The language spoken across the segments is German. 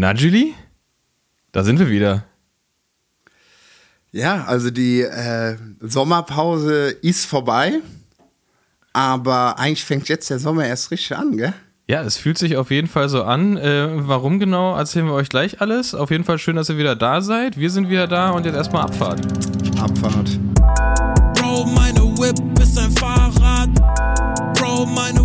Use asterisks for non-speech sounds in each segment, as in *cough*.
Na, Julie? Da sind wir wieder. Ja, also die äh, Sommerpause ist vorbei, aber eigentlich fängt jetzt der Sommer erst richtig an, gell? Ja, es fühlt sich auf jeden Fall so an. Äh, warum genau, erzählen wir euch gleich alles. Auf jeden Fall schön, dass ihr wieder da seid. Wir sind wieder da und jetzt erstmal Abfahrt. Abfahrt. Bro, meine Whip ist ein Fahrrad. Bro, meine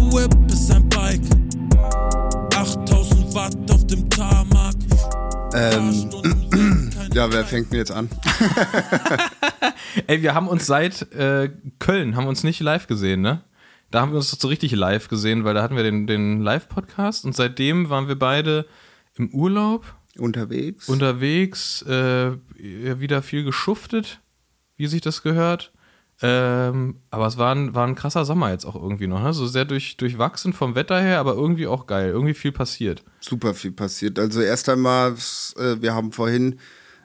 Ähm, *clears throat* ja, wer fängt denn jetzt an? *laughs* Ey, wir haben uns seit äh, Köln, haben uns nicht live gesehen, ne? Da haben wir uns so richtig live gesehen, weil da hatten wir den, den Live-Podcast und seitdem waren wir beide im Urlaub, Unterwegs. unterwegs, äh, wieder viel geschuftet, wie sich das gehört. Ähm, aber es war ein, war ein krasser Sommer jetzt auch irgendwie noch, ne? So sehr durch, durchwachsen vom Wetter her, aber irgendwie auch geil. Irgendwie viel passiert. Super viel passiert. Also erst einmal, äh, wir haben vorhin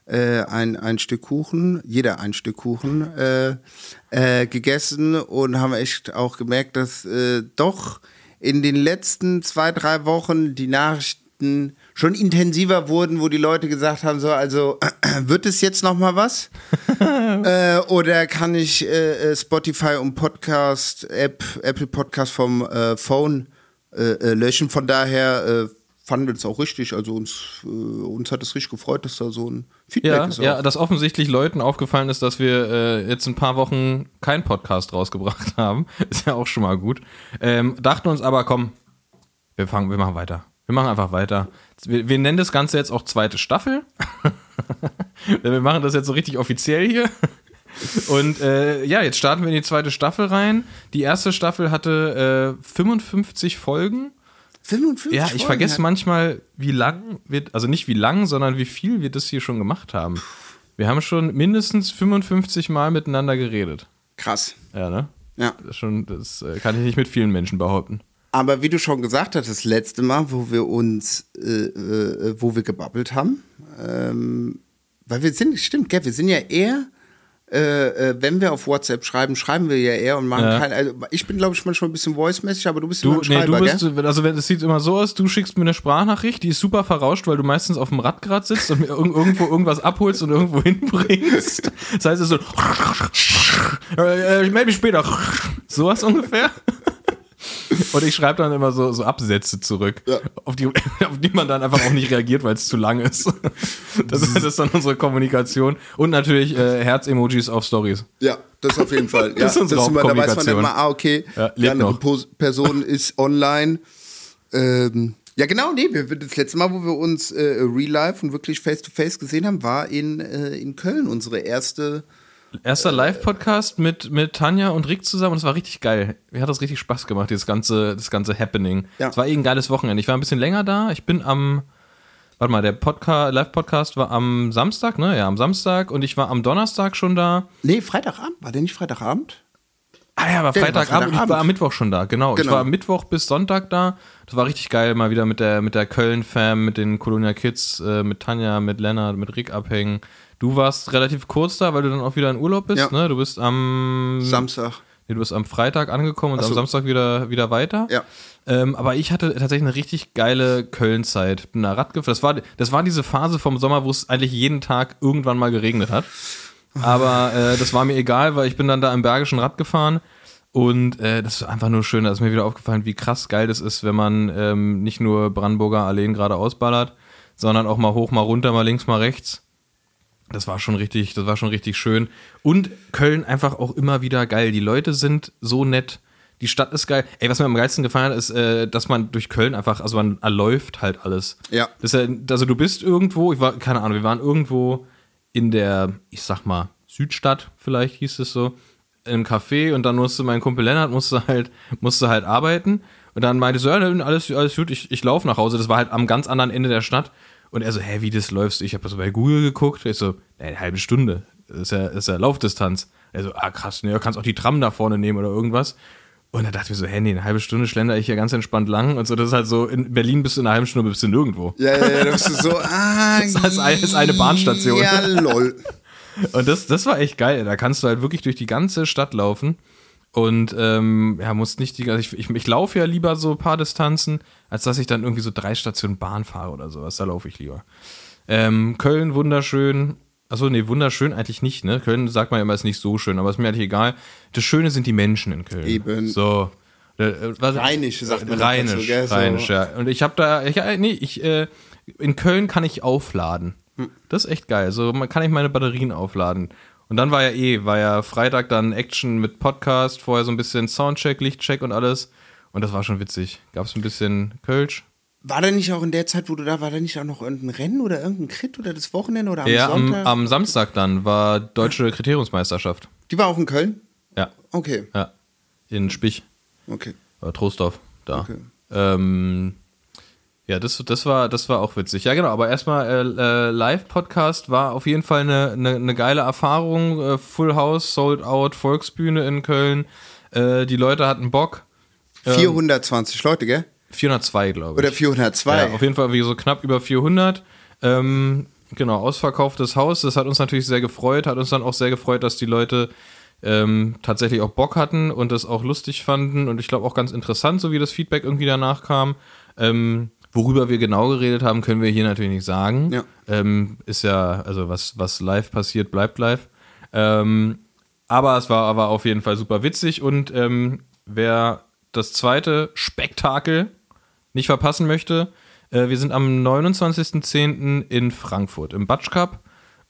äh, ein, ein Stück Kuchen, jeder ein Stück Kuchen äh, äh, gegessen und haben echt auch gemerkt, dass äh, doch in den letzten zwei, drei Wochen die Nachrichten schon intensiver wurden, wo die Leute gesagt haben, so, also *clears throat* wird es jetzt noch mal was? *laughs* äh, oder kann ich äh, Spotify und Podcast, App, Apple Podcast vom äh, Phone äh, äh, löschen? Von daher äh, fanden wir das auch richtig. Also uns, äh, uns hat es richtig gefreut, dass da so ein Feedback Ja, ist. ja, auch. dass offensichtlich Leuten aufgefallen ist, dass wir äh, jetzt ein paar Wochen keinen Podcast rausgebracht *laughs* haben. Ist ja auch schon mal gut. Ähm, dachten uns aber, komm, wir fangen, wir machen weiter. Wir machen einfach weiter. Wir, wir nennen das Ganze jetzt auch zweite Staffel. *laughs* wir machen das jetzt so richtig offiziell hier. Und äh, ja, jetzt starten wir in die zweite Staffel rein. Die erste Staffel hatte äh, 55 Folgen. 55 Ja, ich Folgen vergesse hat- manchmal, wie lang wir, also nicht wie lang, sondern wie viel wir das hier schon gemacht haben. Wir haben schon mindestens 55 Mal miteinander geredet. Krass. Ja, ne? Ja. Das, schon, das äh, kann ich nicht mit vielen Menschen behaupten. Aber wie du schon gesagt hast, das letzte Mal, wo wir uns, äh, äh, wo wir gebabbelt haben, ähm, weil wir sind, stimmt, gell, wir sind ja eher, äh, äh, wenn wir auf WhatsApp schreiben, schreiben wir ja eher und machen Ja. kein, also ich bin glaube ich manchmal ein bisschen voice-mäßig, aber du bist Du, immer ein nee, Schreiber, du bist, gell? also wenn- es sieht immer so aus, du schickst mir eine Sprachnachricht, die ist super verrauscht, weil du meistens auf dem Rad gerade sitzt und mir irg irgendwo irgendwas abholst und irgendwo *laughs* hinbringst. Das heißt, es ist so, *laughs* äh, ich melde mich später. *laughs* Sowas ungefähr. Und ich schreibe dann immer so, so Absätze zurück, Ja. auf, die, *laughs* auf die man dann einfach auch nicht reagiert, weil es zu lang ist. Das, das ist dann unsere Kommunikation. Und natürlich äh, Herz-Emojis auf Stories. Ja, das auf jeden Fall. *laughs* Ja, Das ist unsere immer, da weiß man dann mal, ah, okay, Ja, die andere noch. Person ist online. Ähm, ja, genau, nee, wir, das letzte Mal, wo wir uns äh, real life und wirklich face-to-face gesehen haben, war in, äh, in Köln, unsere erste Erster Live-Podcast mit, mit Tanja und Rick zusammen und es war richtig geil. Mir hat das richtig Spaß gemacht, dieses ganze, das ganze Happening. Ja. Es war eh ein geiles Wochenende. Ich war ein bisschen länger da. Ich bin am, warte mal, der Podcast, Live-Podcast war am Samstag, ne? Ja, am Samstag und ich war am Donnerstag schon da. Nee, Freitagabend. War der nicht Freitagabend? Ah ja, war war Freitagabend und ich war am Mittwoch schon da, genau. Ich Genau. war am Mittwoch bis Sonntag da. Das war richtig geil, mal wieder mit der, mit der Köln-Fam, mit den Colonia Kids, äh, mit Tanja, mit Lennart, mit Rick abhängen. Du warst relativ kurz da, weil du dann auch wieder in Urlaub bist, Ja. ne? Du bist am Samstag. Nee, du bist am Freitag angekommen und Ach am so. Samstag wieder, wieder weiter. Ja. Ähm, aber ich hatte tatsächlich eine richtig geile Köln-Zeit. Bin da Rad gefahren. Das war, das war diese Phase vom Sommer, wo es eigentlich jeden Tag irgendwann mal geregnet hat. Aber äh, das war mir egal, weil ich bin dann da im Bergischen Rad gefahren. Und äh, das ist einfach nur schön. Da ist mir wieder aufgefallen, wie krass geil das ist, wenn man ähm, nicht nur Brandenburger Alleen geradeaus ballert, sondern auch mal hoch, mal runter, mal links, mal rechts. Das war schon richtig, das war schon richtig schön. Und Köln einfach auch immer wieder geil. Die Leute sind so nett. Die Stadt ist geil. Ey, was mir am geilsten gefallen hat, ist, äh, dass man durch Köln einfach, also man erläuft halt alles. Ja. Das also du bist irgendwo, ich war, keine Ahnung, wir waren irgendwo in der, ich sag mal, Südstadt, vielleicht hieß es so, einem Café und dann musste mein Kumpel Lennart musste halt, musste halt arbeiten. Und dann meinte so, ja, alles, alles gut, ich, ich laufe nach Hause. Das war halt am ganz anderen Ende der Stadt. Und er so, hä, wie das läufst? Ich habe so bei Google geguckt. Ich so, eine halbe Stunde. Das ist ja, das ist ja Laufdistanz. Er so, ah krass, ne, du kannst auch die Tram da vorne nehmen oder irgendwas. Und dann dachte ich mir so, hä, nee, eine halbe Stunde schlender ich hier ganz entspannt lang. Und so, das ist halt so, in Berlin bist du in einer halben Stunde bist du nirgendwo. Ja, ja, ja, da bist du so, *laughs* ah, Das ist eine- ist eine Bahnstation. Ja, lol. Und das, das war echt geil. Da kannst du halt wirklich durch die ganze Stadt laufen. Und ähm, ja, muss nicht die, also ich, ich, ich laufe ja lieber so ein paar Distanzen, als dass ich dann irgendwie so drei Stationen Bahn fahre oder sowas. Da laufe ich lieber. Ähm, Köln, wunderschön. Achso, nee, wunderschön eigentlich nicht, ne? Köln sagt man immer, ist nicht so schön, aber ist mir eigentlich egal. Das Schöne sind die Menschen in Köln. Eben. So. Äh, was- Rheinisch, sagt man Rheinisch, dazu, gell? So. Rheinisch, ja. Und ich habe da, ich, äh, nee, ich, äh, in Köln kann ich aufladen. Hm. Das ist echt geil. So man kann ich meine Batterien aufladen. Und dann war ja eh, war ja Freitag dann Action mit Podcast, vorher so ein bisschen Soundcheck, Lichtcheck und alles. Und das war schon witzig. Gab es ein bisschen Kölsch. War da nicht auch in der Zeit, wo du da war, da nicht auch noch irgendein Rennen oder irgendein Crit oder das Wochenende oder am Ja, am, Sonntag? am Samstag dann war deutsche Kriteriumsmeisterschaft. Die war auch in Köln? Ja, Okay, ja. In Spich. okay. Oder Trostorf, da. Okay. Ähm, ja, das, das, war, das war auch witzig. Ja, genau, aber erstmal äh, äh, Live-Podcast war auf jeden Fall eine, eine, eine geile Erfahrung. Äh, Full House, Sold Out, Volksbühne in Köln. Äh, die Leute hatten Bock. Ähm, 420 Leute, gell? 402, glaube ich. Oder 402? Ja, auf jeden Fall wie so knapp über 400. Ähm, genau, ausverkauftes Haus. Das hat uns natürlich sehr gefreut. Hat uns dann auch sehr gefreut, dass die Leute ähm, tatsächlich auch Bock hatten und das auch lustig fanden. Und ich glaube auch ganz interessant, so wie das Feedback irgendwie danach kam. Ähm, worüber wir genau geredet haben, können wir hier natürlich nicht sagen. Ja. Ähm, ist ja, also was, was live passiert, bleibt live. Ähm, aber es war aber auf jeden Fall super witzig und ähm, wer das zweite Spektakel nicht verpassen möchte, äh, wir sind am 29.10. in Frankfurt im Batsch Cup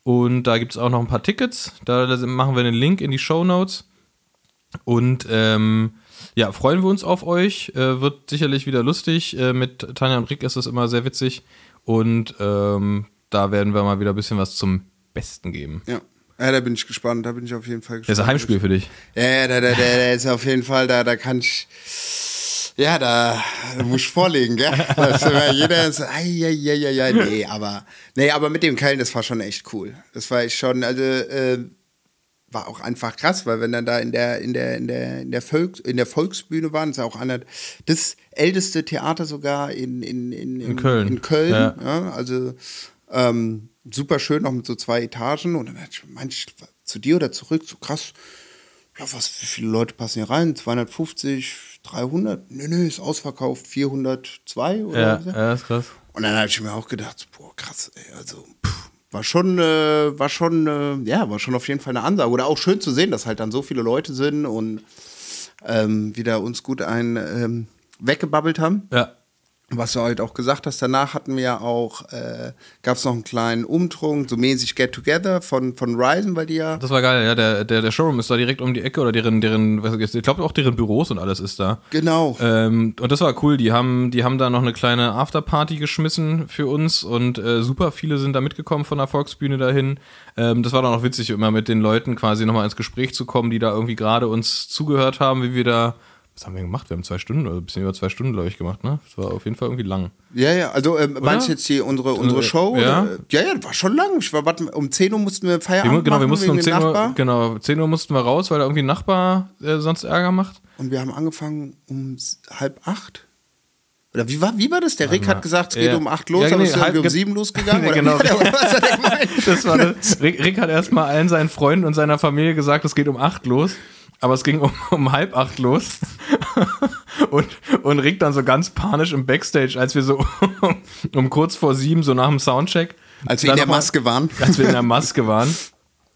und da gibt es auch noch ein paar Tickets. Da, da machen wir einen Link in die Show Notes. Und ähm, ja, freuen wir uns auf euch. Äh, wird sicherlich wieder lustig. Äh, mit Tanja und Rick ist es immer sehr witzig. Und ähm, da werden wir mal wieder ein bisschen was zum Besten geben. Ja. Ja, da bin ich gespannt, da bin ich auf jeden Fall Das gespannt. ist ein Heimspiel für dich. Ja, ja, da, da, da, da ist auf jeden Fall, da, da kann ich, ja, da, muss ich vorlegen, gell? *laughs* Das jeder so, ai, ai, ai, ai, ai, nee, aber, nee, aber mit dem Köln, das war schon echt cool. Das war ich schon, also, äh, war auch einfach krass, weil wenn dann da in der, in der, in der, in der, Volks, in der Volksbühne waren, ist ja auch einer, das älteste Theater sogar in, in, in, in, Köln. In Köln, Ja. ja, also, ähm, super schön, noch mit so zwei Etagen und dann meinte ich zu dir oder zurück, so krass, ja, was, wie viele Leute passen hier rein? 250, 300? Nö, nö, ist ausverkauft, 402 oder Ja, so. ja, ist krass. Und dann habe ich mir auch gedacht, boah, krass, ey, also pff, war schon, äh, war schon, äh, ja, war schon auf jeden Fall eine Ansage. Oder auch schön zu sehen, dass halt dann so viele Leute sind und ähm, wieder uns gut ein ähm, weggebabbelt haben. Ja. Was du halt auch gesagt hast, danach hatten wir ja auch, äh, gab es noch einen kleinen Umtrunk, so mäßig Get Together von, von Ryzen, weil die ja. Das war geil, ja. Der, der, der Showroom ist da direkt um die Ecke oder deren, deren, ich glaube auch deren Büros und alles ist da. Genau. Ähm, und das war cool. Die haben, die haben da noch eine kleine Afterparty geschmissen für uns und äh, super viele sind da mitgekommen von der Volksbühne dahin. Ähm, das war dann auch witzig, immer mit den Leuten quasi nochmal ins Gespräch zu kommen, die da irgendwie gerade uns zugehört haben, wie wir da. Was haben wir gemacht? Wir haben zwei Stunden oder ein bisschen über zwei Stunden, glaube ich, gemacht, ne? Das war auf jeden Fall irgendwie lang. Ja, ja, also ähm, meinst du jetzt hier unsere, unsere Äh, Show? ja. Oder? ja, ja, war schon lang. Ich war, um 10 Uhr mussten wir Wir, Feierabend mu- genau, wir machen mussten wegen um dem 10 Uhr, Nachbar. genau, 10 Uhr mussten wir raus, weil da irgendwie ein Nachbar äh, sonst Ärger macht. Und wir haben angefangen um halb acht. Oder wie war, wie war das? Der Rick hat gesagt, es geht Ja. um acht los, Ja, aber nee, es ist irgendwie halb um sieben losgegangen. *laughs* Nee, genau. was hat er gemeint? *laughs* Das war das. *laughs* Rick, Rick hat erstmal allen seinen Freunden und seiner Familie gesagt, es geht um acht los. Aber es ging um, *laughs* um halb acht los. *laughs* Und, und Rick dann so ganz panisch im Backstage, als wir so *laughs* um kurz vor sieben, so nach dem Soundcheck. Als wir in der mal- Maske waren. Als wir in der Maske waren.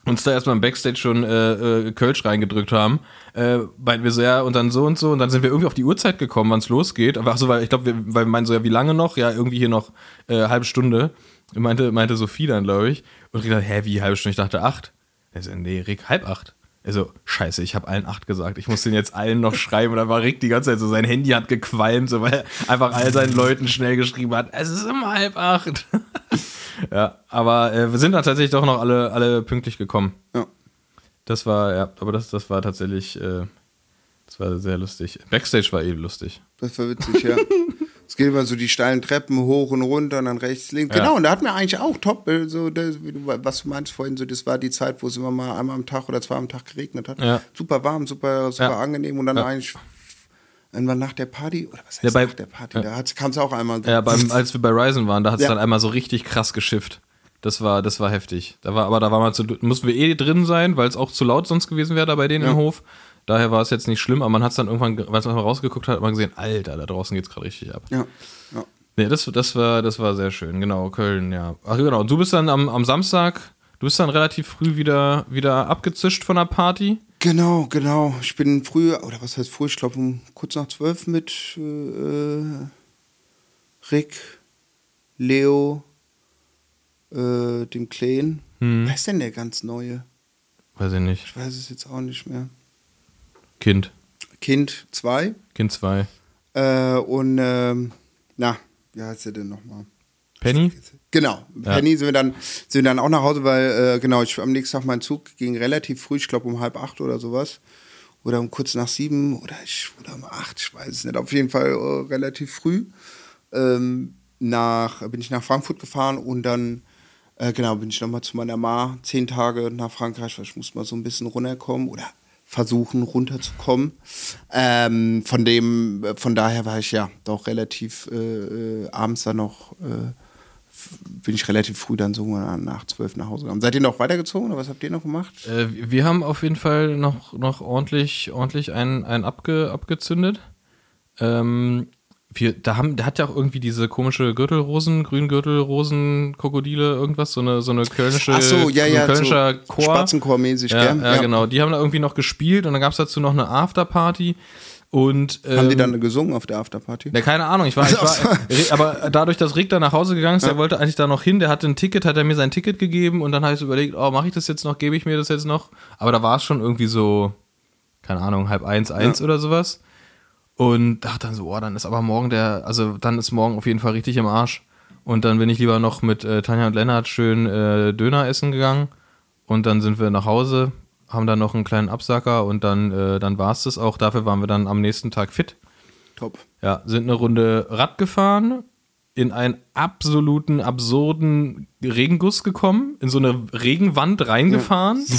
Uns da erstmal im Backstage schon äh, äh, Kölsch reingedrückt haben, äh, meinten wir so, ja, und dann so und so, und dann sind wir irgendwie auf die Uhrzeit gekommen, wann es losgeht. Aber ach so, weil ich glaube, wir, weil wir meinen so, ja, wie lange noch? Ja, irgendwie hier noch äh, halbe Stunde. Meinte, meinte Sophie dann, glaube ich. Und ich dachte, hä, wie halbe Stunde? Ich dachte acht. Er so, nee, Rick, halb acht. Also, scheiße, ich habe allen acht gesagt. Ich muss den jetzt allen noch schreiben. Und dann war Rick die ganze Zeit so, sein Handy hat gequalmt, so, weil er einfach all seinen Leuten schnell geschrieben hat, es ist um halb acht. *laughs* ja, aber äh, wir sind dann tatsächlich doch noch alle, alle pünktlich gekommen. Ja. Das war, ja, aber das, das war tatsächlich, äh, das war sehr lustig. Backstage war eh lustig. Das war witzig, ja. *laughs* Es geht immer so die steilen Treppen hoch und runter und dann rechts, links. Ja. Genau, und da hatten wir eigentlich auch top, äh, so, das, was du meinst vorhin, so, das war die Zeit, wo es immer mal einmal am Tag oder zwei am Tag geregnet hat. Ja. Super warm, super, super Ja. angenehm und dann eigentlich irgendwann nach der Party, oder was heißt Ja, bei- nach der Party, da kam es auch einmal. Ja, beim, *laughs* als wir bei Ryzen waren, da hat es dann einmal so richtig krass geschifft. Das war, das war heftig. Da war, aber da war man zu, mussten wir eh drin sein, weil es auch zu laut sonst gewesen wäre da bei denen im Hof. Daher war es jetzt nicht schlimm, aber man hat es dann irgendwann, als man mal rausgeguckt hat, hat man gesehen, Alter, da draußen geht's gerade richtig ab. Ja. ja. Nee, das, das, war, das war sehr schön, genau, Köln, ja. Ach genau, und du bist dann am, am Samstag, du bist dann relativ früh wieder, wieder abgezischt von der Party. Genau, genau. Ich bin früh, oder was heißt früh, ich glaube um kurz nach zwölf mit äh, Rick, Leo, äh, dem Kleen. Hm. Wer ist denn der ganz neue? Weiß ich nicht. Ich weiß es jetzt auch nicht mehr. Kind. Kind 2. Kind 2. Äh, und, ähm, na, wie heißt der denn nochmal? Penny? Genau. Ja. Penny sind wir dann sind wir dann auch nach Hause, weil äh, genau ich am nächsten Tag mein Zug ging relativ früh, ich glaube um halb acht oder sowas oder um kurz nach sieben oder ich oder um acht, ich weiß es nicht. Auf jeden Fall äh, relativ früh ähm, nach bin ich nach Frankfurt gefahren und dann äh, genau bin ich noch mal zu meiner Ma zehn Tage nach Frankreich, weil ich muss mal so ein bisschen runterkommen oder versuchen runterzukommen. Ähm, von dem, von daher war ich ja doch relativ äh, äh, abends dann noch äh, bin ich relativ früh dann so nach zwölf nach Hause gekommen. Seid ihr noch weitergezogen oder was habt ihr noch gemacht? Äh, wir haben auf jeden Fall noch, noch ordentlich, ordentlich einen, einen abge, abgezündet. Ähm, wir, da, haben, da hat ja auch irgendwie diese komische Gürtelrosen, Grüngürtelrosen, Krokodile, irgendwas, so eine, so eine kölnische, Ach so, ja, ja, ein kölnischer so Chor. Spatzenchor-mäßig, Ja, gell? ja, genau. Die haben da irgendwie noch gespielt und dann gab es dazu noch eine Afterparty. Und, ähm, Haben die dann gesungen auf der Afterparty? ja, keine Ahnung, ich war, ich war aber dadurch, dass Rick da nach Hause gegangen ist, der wollte eigentlich da noch hin, der hatte ein Ticket, hat er mir sein Ticket gegeben und dann habe ich so überlegt, oh, mache ich das jetzt noch, gebe ich mir das jetzt noch? Aber da war es schon irgendwie so, keine Ahnung, halb eins, eins Ja. oder sowas. Und dachte dann so, oh, dann ist aber morgen der, also dann ist morgen auf jeden Fall richtig im Arsch. Und dann bin ich lieber noch mit äh, Tanja und Lennart schön äh, Döner essen gegangen. Und dann sind wir nach Hause, haben dann noch einen kleinen Absacker und dann, äh, dann war es das auch. Dafür waren wir dann am nächsten Tag fit. Top. Ja, sind eine Runde Rad gefahren, in einen absoluten, absurden Regenguss gekommen, in so eine Regenwand reingefahren. *laughs*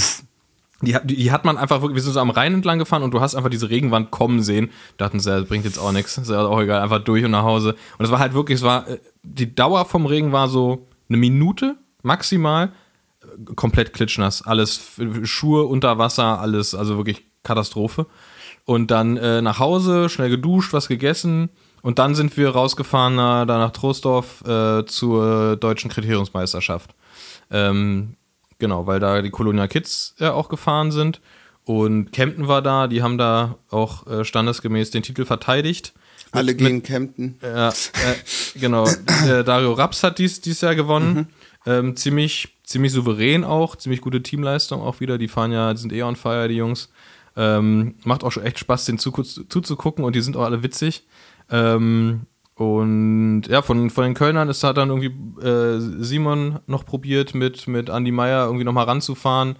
Die, hat- die, hat man einfach wirklich, wir sind so am Rhein entlang gefahren und du hast einfach diese Regenwand kommen sehen. Dachten sie, das bringt jetzt auch nichts, ist ja auch egal, einfach durch und nach Hause. Und es war halt wirklich, es war, äh, die Dauer vom Regen war so eine Minute maximal, äh, komplett klitschnass, alles, Schuhe unter Wasser, alles, also wirklich Katastrophe. Und dann äh, nach Hause, schnell geduscht, was gegessen. Und dann sind wir rausgefahren äh, da nach Troisdorf äh, zur deutschen Kriteriumsmeisterschaft. Ähm, genau, weil da die Colonia Kids ja auch gefahren sind. Und Kempten war da, die haben da auch äh, standesgemäß den Titel verteidigt. Alle Mit- gegen Kempten. ja, äh, genau. *laughs* äh, Dario Raps hat dies, dies Jahr gewonnen. Ähm, ziemlich, ziemlich souverän auch, ziemlich gute Teamleistung auch wieder. Die fahren ja, die sind eh on fire, die Jungs. Ähm, macht auch schon echt Spaß, den zugu- zuzugucken und die sind auch alle witzig. Ähm, und ja, von, von den Kölnern ist hat dann irgendwie äh, Simon noch probiert, mit, mit Andy Meyer irgendwie nochmal ranzufahren.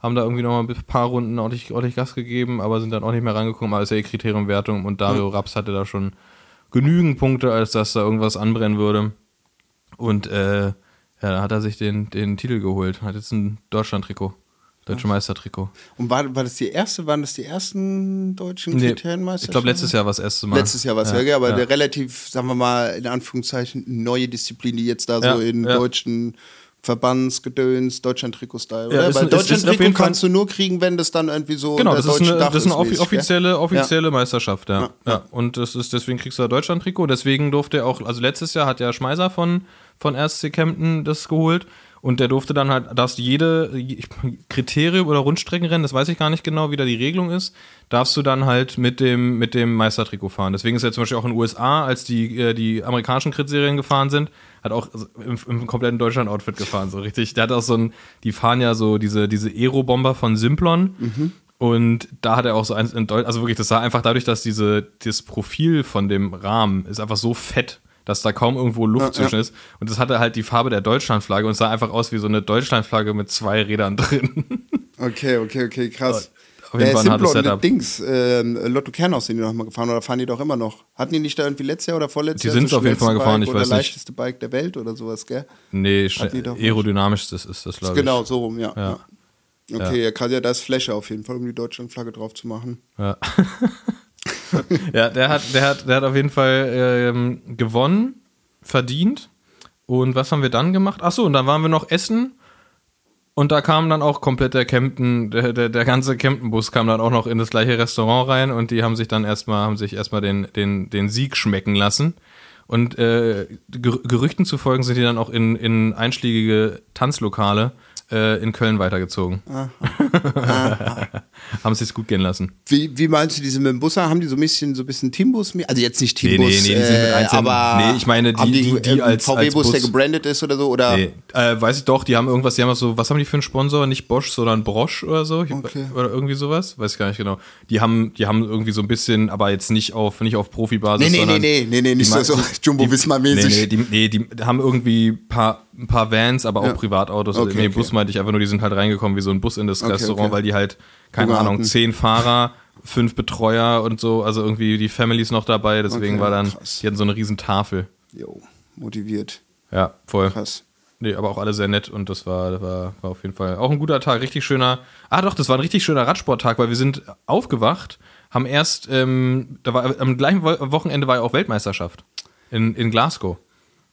Haben da irgendwie nochmal ein paar Runden ordentlich, ordentlich Gas gegeben, aber sind dann auch nicht mehr rangekommen. Aber es ist ja eh Kriteriumwertung und Dario Raps hatte da schon genügend Punkte, als dass da irgendwas anbrennen würde. Und äh, ja, da hat er sich den, den Titel geholt. Hat jetzt ein Deutschland-Trikot. Deutsche Meistertrikot. Und war, war das die erste, waren das die ersten deutschen Nee, Kriterienmeisterschaften? ich glaube, letztes Jahr war das erste Mal. Letztes Jahr war es ja, ja, aber ja. eine relativ, sagen wir mal, in Anführungszeichen, neue Disziplin, die jetzt da Ja, so in deutschen Verbandsgedöns, Deutschland-Trikot-Style, Ja, Weil Deutschland-Trikot kannst du nur kriegen, wenn das dann irgendwie so Genau, das ist eine, Dach das ist eine offi offizielle, offizielle Meisterschaft, ja. Ja, ja. ja. Und das ist, deswegen kriegst du da Deutschland-Trikot. Deswegen durfte er auch, also letztes Jahr hat ja Schmeiser von, von RSC Kempten das geholt. Und der durfte dann halt, darfst jede ich- Kriterium oder Rundstreckenrennen, das weiß ich gar nicht genau, wie da die Regelung ist, darfst du dann halt mit dem, mit dem Meistertrikot fahren. Deswegen ist er zum Beispiel auch in den USA, als die, äh, die amerikanischen Kritserien gefahren sind, hat auch im, im kompletten Deutschland-Outfit gefahren, so richtig. Der hat auch so ein, die fahren ja so diese, diese Aero-Bomber von Simplon. Und da hat er auch so eins in Deutsch, also wirklich, das sah einfach dadurch, dass diese, das Profil von dem Rahmen ist einfach so fett, dass da kaum irgendwo Luft Ja, zwischen ist. Und das hatte halt die Farbe der Deutschlandflagge und es sah einfach aus wie so eine Deutschlandflagge mit zwei Rädern drin. *laughs* Okay, okay, okay, krass. Auf jeden Der Fall ein hartes Setup. Dings, ähm, Lotto Kernhaus sind die noch mal gefahren oder fahren die doch immer noch? Hatten die nicht da irgendwie letztes Jahr oder vorletztes Die Jahr? sind's das auf jeden Fall mal gefahren, Bike ich weiß nicht. leichteste Bike der Welt oder sowas, gell? nee, die schnell, doch nicht. aerodynamisch das ist das, glaube ich. Genau, so rum, ja. Ja. Okay, ja. krass, ja, da ist Fläche auf jeden Fall, um die Deutschlandflagge drauf zu machen. Ja. *laughs* *laughs* ja, der hat, der hat, der hat auf jeden Fall ähm, gewonnen, verdient. Und was haben wir dann gemacht? Ach so, und dann waren wir noch essen. Und da kam dann auch komplett der Campen, der, der, der ganze Campen-Bus kam dann auch noch in das gleiche Restaurant rein und die haben sich dann erstmal, haben sich erstmal den, den, den Sieg schmecken lassen. Und äh, Ger Gerüchten zu folgen sind die dann auch in, in einschlägige Tanzlokale äh, in Köln weitergezogen. Haben sich's gut gehen lassen. Wie, wie meinst du diese mit dem Bus? Haben die so ein bisschen, so ein bisschen Teambus? Also jetzt nicht Nee, Teambus, nee, nee, die sind mit äh, einzelnen- aber nee, ich meine, die- die- die ähm, als- VW-Bus, der gebrandet ist oder so? Oder? Nee, äh, weiß ich doch, die haben irgendwas, die haben so, was haben die für einen Sponsor? Nicht Bosch, sondern Brosch oder so? Okay. Oder irgendwie sowas? Weiß ich gar nicht genau. Die haben, die haben irgendwie so ein bisschen, aber jetzt nicht auf, nicht auf Profibasis. Nee, nee, nee, sondern nee, nee, nee, nicht die so, so Jumbo Wismar Nee, mäßig. nee, die, nee, die haben irgendwie ein paar, ein paar Vans, aber auch Ja. Privatautos. Okay, nee, okay. Bus meinte ich einfach nur, die sind halt reingekommen wie so ein Bus in das Okay, Restaurant, weil die halt, keine Hunger Ahnung, zehn Fahrer, fünf Betreuer und so, also irgendwie die Families noch dabei, deswegen Okay, war dann, krass. die hatten so eine riesen Tafel. Jo, motiviert. Ja, voll. Krass. Nee, aber auch alle sehr nett und das war, das war, war auf jeden Fall auch ein guter Tag, richtig schöner. Ah doch, das war ein richtig schöner Radsporttag, weil wir sind aufgewacht, haben erst, ähm, da war am gleichen Wo Wochenende war ja auch Weltmeisterschaft in, in Glasgow.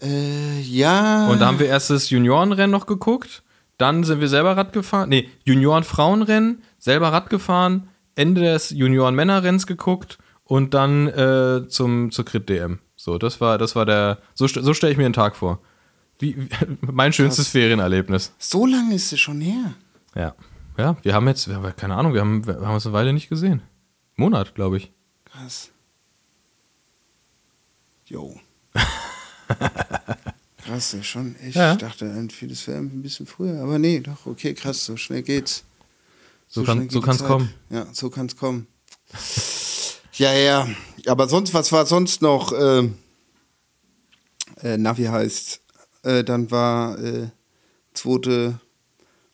Äh, ja. Und da haben wir erst das Juniorenrennen noch geguckt, dann sind wir selber Rad gefahren, nee, Junioren-Frauenrennen, selber Rad gefahren, Ende des Junioren-Männerrenns geguckt und dann äh, zum, zur Crit-DM. So, das war, das war der, so, so stelle ich mir den Tag vor. Wie, *laughs* mein schönstes Ferienerlebnis. so lange ist es schon her. Ja. Ja, wir haben jetzt, wir haben, keine Ahnung, wir haben, wir haben uns eine Weile nicht gesehen. Monat, glaube ich. Krass. Jo. *laughs* krass, ja, schon echt. Ja. Ich dachte, irgendwie, das wäre ein bisschen früher. Aber nee, doch, okay, krass, so schnell geht's. So kann- so geht die kann's Zeit. kommen. Ja, so kann's kommen. *laughs* Ja, ja. Aber sonst, was war sonst noch? Äh, äh, Navi heißt. Äh, dann war äh, zweite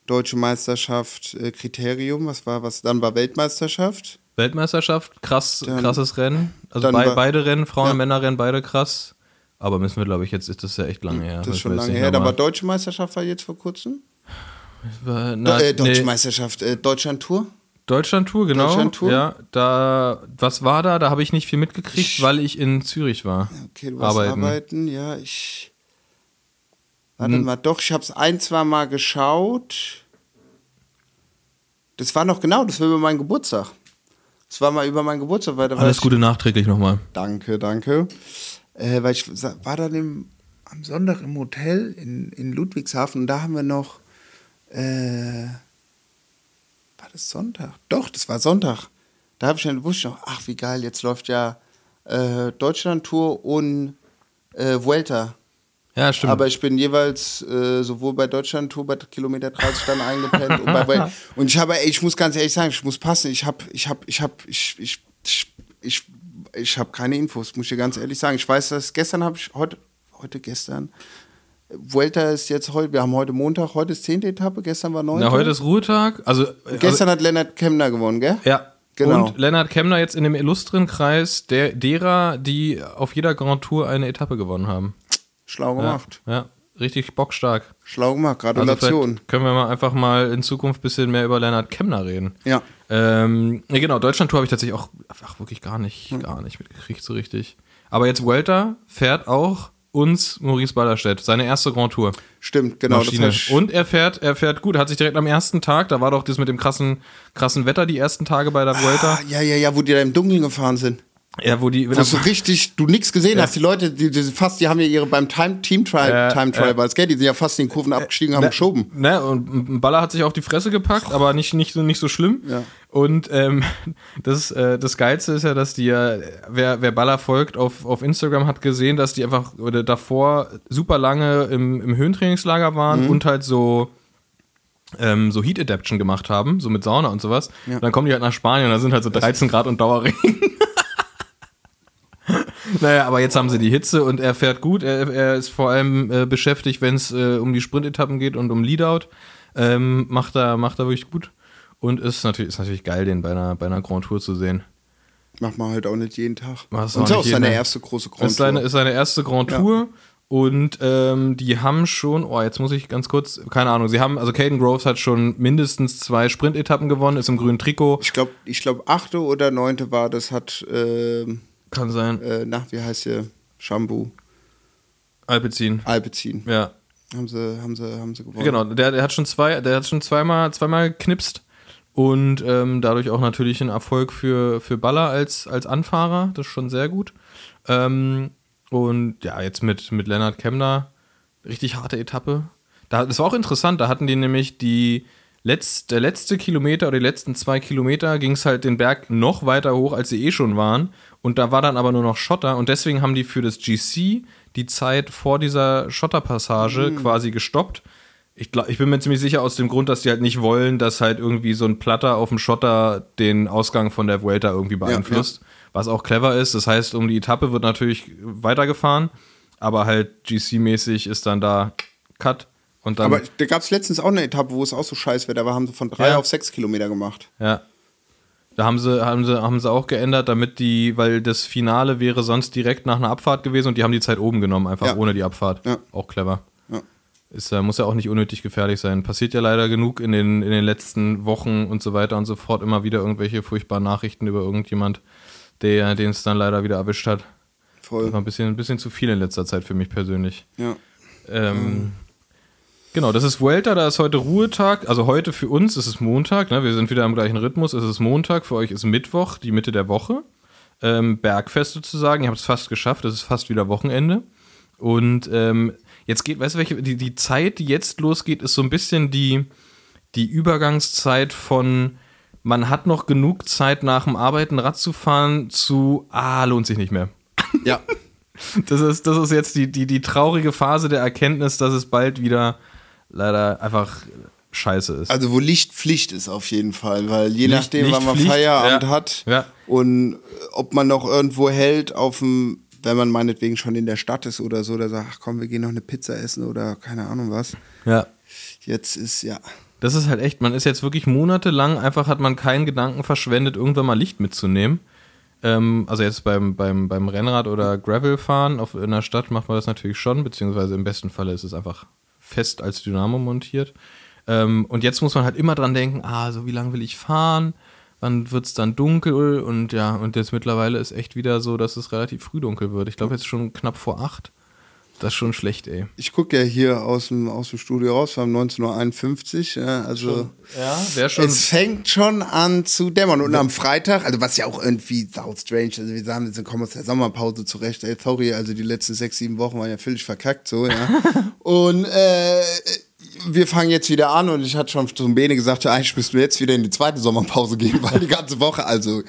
deutsche Meisterschaft äh, Kriterium. Was war was? Dann war Weltmeisterschaft. Weltmeisterschaft, krass, Dann- krasses Rennen. Also bei, war- beide Rennen, Frauen- Ja. und Männerrennen, beide krass. Aber müssen wir, glaube ich, jetzt ist das ja echt lange her. Das ist schon lange her. Aber deutsche Meisterschaft war jetzt vor kurzem. War- na, äh, deutsche nee, Meisterschaft, äh, Deutschland-Tour. Deutschland-Tour, genau. Deutschland-Tour? Ja, da, was war da? Da habe ich nicht viel mitgekriegt, Ich- weil ich in Zürich war. Okay, du warst arbeiten. Arbeiten. Ja, ich. Warte Hm. mal, doch, ich habe es ein, zwei Mal geschaut. Das war noch genau, das war über meinen Geburtstag. Das war mal über meinen Geburtstag, weil Alles ich, Gute nachträglich nochmal. Danke, danke. Äh, weil ich war dann im, am Sonntag im Hotel in, in Ludwigshafen und da haben wir noch. Äh, war das Sonntag? Doch, das war Sonntag. Da habe ich dann wusste ich noch, ach wie geil, jetzt läuft ja äh, Deutschland-Tour und äh, Vuelta. Ja, stimmt. Aber ich bin jeweils äh, sowohl bei Deutschland-Tour bei Kilometer 30 dann eingepennt und bei. *laughs* Und ich habe, ey, ich muss ganz ehrlich sagen, ich muss passen. Ich habe, ich habe, ich habe, ich, ich, ich, ich, ich habe keine Infos, muss ich dir ganz ehrlich sagen. Ich weiß, dass gestern habe ich, heute, heute gestern, Vuelta ist jetzt heute, wir haben heute Montag, heute ist 10. Etappe, gestern war 9. Na, heute ist Ruhetag. Also, Gestern hat Lennart Kemner gewonnen, gell? also, ja. Genau. Und Lennart Kemner jetzt in dem illustren Kreis der, derer, die auf jeder Grand Tour eine Etappe gewonnen haben. Schlau Ja, gemacht. ja richtig bockstark. Schlau gemacht, Also Gratulation. vielleicht können wir mal einfach mal in Zukunft ein bisschen mehr über Lennart Kemner reden. ja. Ähm, ja, genau, Deutschland-Tour habe ich tatsächlich auch ach, wirklich gar nicht, gar nicht mitgekriegt so richtig. Aber jetzt Vuelta fährt auch uns Maurice Ballerstedt, seine erste Grand Tour. Stimmt, genau. Maschine. Das heißt, Und er fährt, er fährt gut, hat sich direkt am ersten Tag, da war doch das mit dem krassen, krassen Wetter die ersten Tage bei der Vuelta. ah, ja, ja, ja, wo die da im Dunkeln gefahren sind. Ja, wo die, Wo so *laughs* richtig, du nichts gesehen hast. Die Leute, die, die fast, die haben ja ihre beim Time, Team Trial, Ja, Time Trial, es, gell? Die sind ja fast in den Kurven abgestiegen, haben geschoben. Ne, und Baller hat sich auf die Fresse gepackt, aber nicht, nicht, so- nicht so schlimm. Ja. Und ähm, *laughs* das, äh, das Geilste ist ja, dass die ja, wer, wer Baller folgt auf, auf Instagram, hat gesehen, dass die einfach oder davor super lange im, im Höhentrainingslager waren Mhm. und halt so ähm, so Heat Adaption gemacht haben, so mit Sauna und sowas. Ja. Und dann kommen die halt nach Spanien und da sind halt so 13 Grad und Dauerregen. *laughs* Naja, aber jetzt haben sie die Hitze und er fährt gut. Er, er ist vor allem äh, beschäftigt, wenn es äh, um die Sprintetappen geht und um Leadout. Ähm, macht, er, macht er wirklich gut. Und ist natürlich, ist natürlich geil, den bei einer, bei einer Grand Tour zu sehen. Macht man halt auch nicht jeden Tag. Machst Und ist auch seine erste große Grand Ist seine, Tour. ist seine erste Grand Ja. Tour. Und ähm, die haben schon, oh, jetzt muss ich ganz kurz, keine Ahnung, sie haben, also Caden Groves hat schon mindestens zwei Sprintetappen gewonnen, ist im grünen Trikot. Ich glaube, ich glaub, achte oder neunte war das, hat, ähm, Kann sein. äh, nach, wie heißt der? Shampoo, Alpecin. Alpecin. Ja. Haben sie, haben sie, haben sie gewonnen. Genau, der, der hat schon zwei, der hat schon zweimal, zweimal geknipst und ähm, dadurch auch natürlich ein Erfolg für, für Baller als, als Anfahrer. Das ist schon sehr gut. Ähm, und ja, jetzt mit, mit Lennart Kemner, richtig harte Etappe. Da, das war auch interessant, da hatten die nämlich die letzt, der letzte Kilometer oder die letzten zwei Kilometer ging es halt den Berg noch weiter hoch, als sie eh schon waren. Und da war dann aber nur noch Schotter und deswegen haben die für das GC die Zeit vor dieser Schotterpassage quasi gestoppt. Ich, glaub, ich bin mir ziemlich sicher aus dem Grund, dass die halt nicht wollen, dass halt irgendwie so ein Platter auf dem Schotter den Ausgang von der Vuelta irgendwie beeinflusst. Was auch clever ist. Das heißt, um die Etappe wird natürlich weitergefahren, aber halt GC-mäßig ist dann da Cut. Aber da gab es letztens auch eine Etappe, wo es auch so scheiß wäre. Da haben sie von drei Ja. auf sechs Kilometer gemacht. Ja. Da haben sie, haben, sie, haben sie auch geändert, damit die, weil das Finale wäre sonst direkt nach einer Abfahrt gewesen und die haben die Zeit oben genommen, einfach Ja. ohne die Abfahrt. Ja. Auch clever. Ja. Ist, äh, muss ja auch nicht unnötig gefährlich sein. Passiert ja leider genug in den, in den letzten Wochen und so weiter und so fort. Immer wieder irgendwelche furchtbaren Nachrichten über irgendjemand, der den es dann leider wieder erwischt hat. Das Voll. war ein bisschen, ein bisschen zu viel in letzter Zeit für mich persönlich. Ja. Ähm, Genau, das ist Vuelta, da ist heute Ruhetag. Also heute für uns ist es Montag, ne? wir sind wieder im gleichen Rhythmus. Es ist Montag, für euch ist Mittwoch, die Mitte der Woche. Ähm, Bergfest sozusagen, ihr habt es fast geschafft, es ist fast wieder Wochenende. Und ähm, jetzt geht, weißt du, welche, die, die Zeit, die jetzt losgeht, ist so ein bisschen die, die Übergangszeit von man hat noch genug Zeit nach dem Arbeiten Rad zu fahren zu, ah, lohnt sich nicht mehr. Ja. *laughs* Das ist, das ist jetzt die, die, die traurige Phase der Erkenntnis, dass es bald wieder leider einfach scheiße ist. Also wo Licht Pflicht ist auf jeden Fall, weil je Licht- nachdem, wann man Feierabend ja. hat Ja. und äh, ob man noch irgendwo hält auf dem, wenn man meinetwegen schon in der Stadt ist oder so, da sagt, ach komm, wir gehen noch eine Pizza essen oder keine Ahnung was. ja. Jetzt ist ja, Das ist halt echt, man ist jetzt wirklich monatelang, einfach hat man keinen Gedanken verschwendet, irgendwann mal Licht mitzunehmen. Ähm, also jetzt beim, beim, beim Rennrad oder Gravelfahren auf, in der Stadt macht man das natürlich schon, beziehungsweise im besten Falle ist es einfach fest als Dynamo montiert. Ähm, und jetzt muss man halt immer dran denken, ah, so wie lange will ich fahren? Wann wird es dann dunkel? Und ja, und jetzt mittlerweile ist echt wieder so, dass es relativ früh dunkel wird. Ich glaube jetzt schon knapp vor acht. Das ist schon schlecht, ey. ich gucke ja hier aus dem, aus dem Studio raus, wir haben 19.51 Uhr, ja, also Ja, wäre schon. es fängt schon an zu dämmern. Und am Freitag, also was ja auch irgendwie sau strange, also wir sagen, wir kommen aus der Sommerpause zurecht, ey, sorry, also die letzten sechs, sieben Wochen waren ja völlig verkackt, so, ja. *laughs* und äh, wir fangen jetzt wieder an und ich hatte schon zum Bene gesagt, ja, eigentlich müssten wir jetzt wieder in die zweite Sommerpause gehen, weil die ganze Woche, also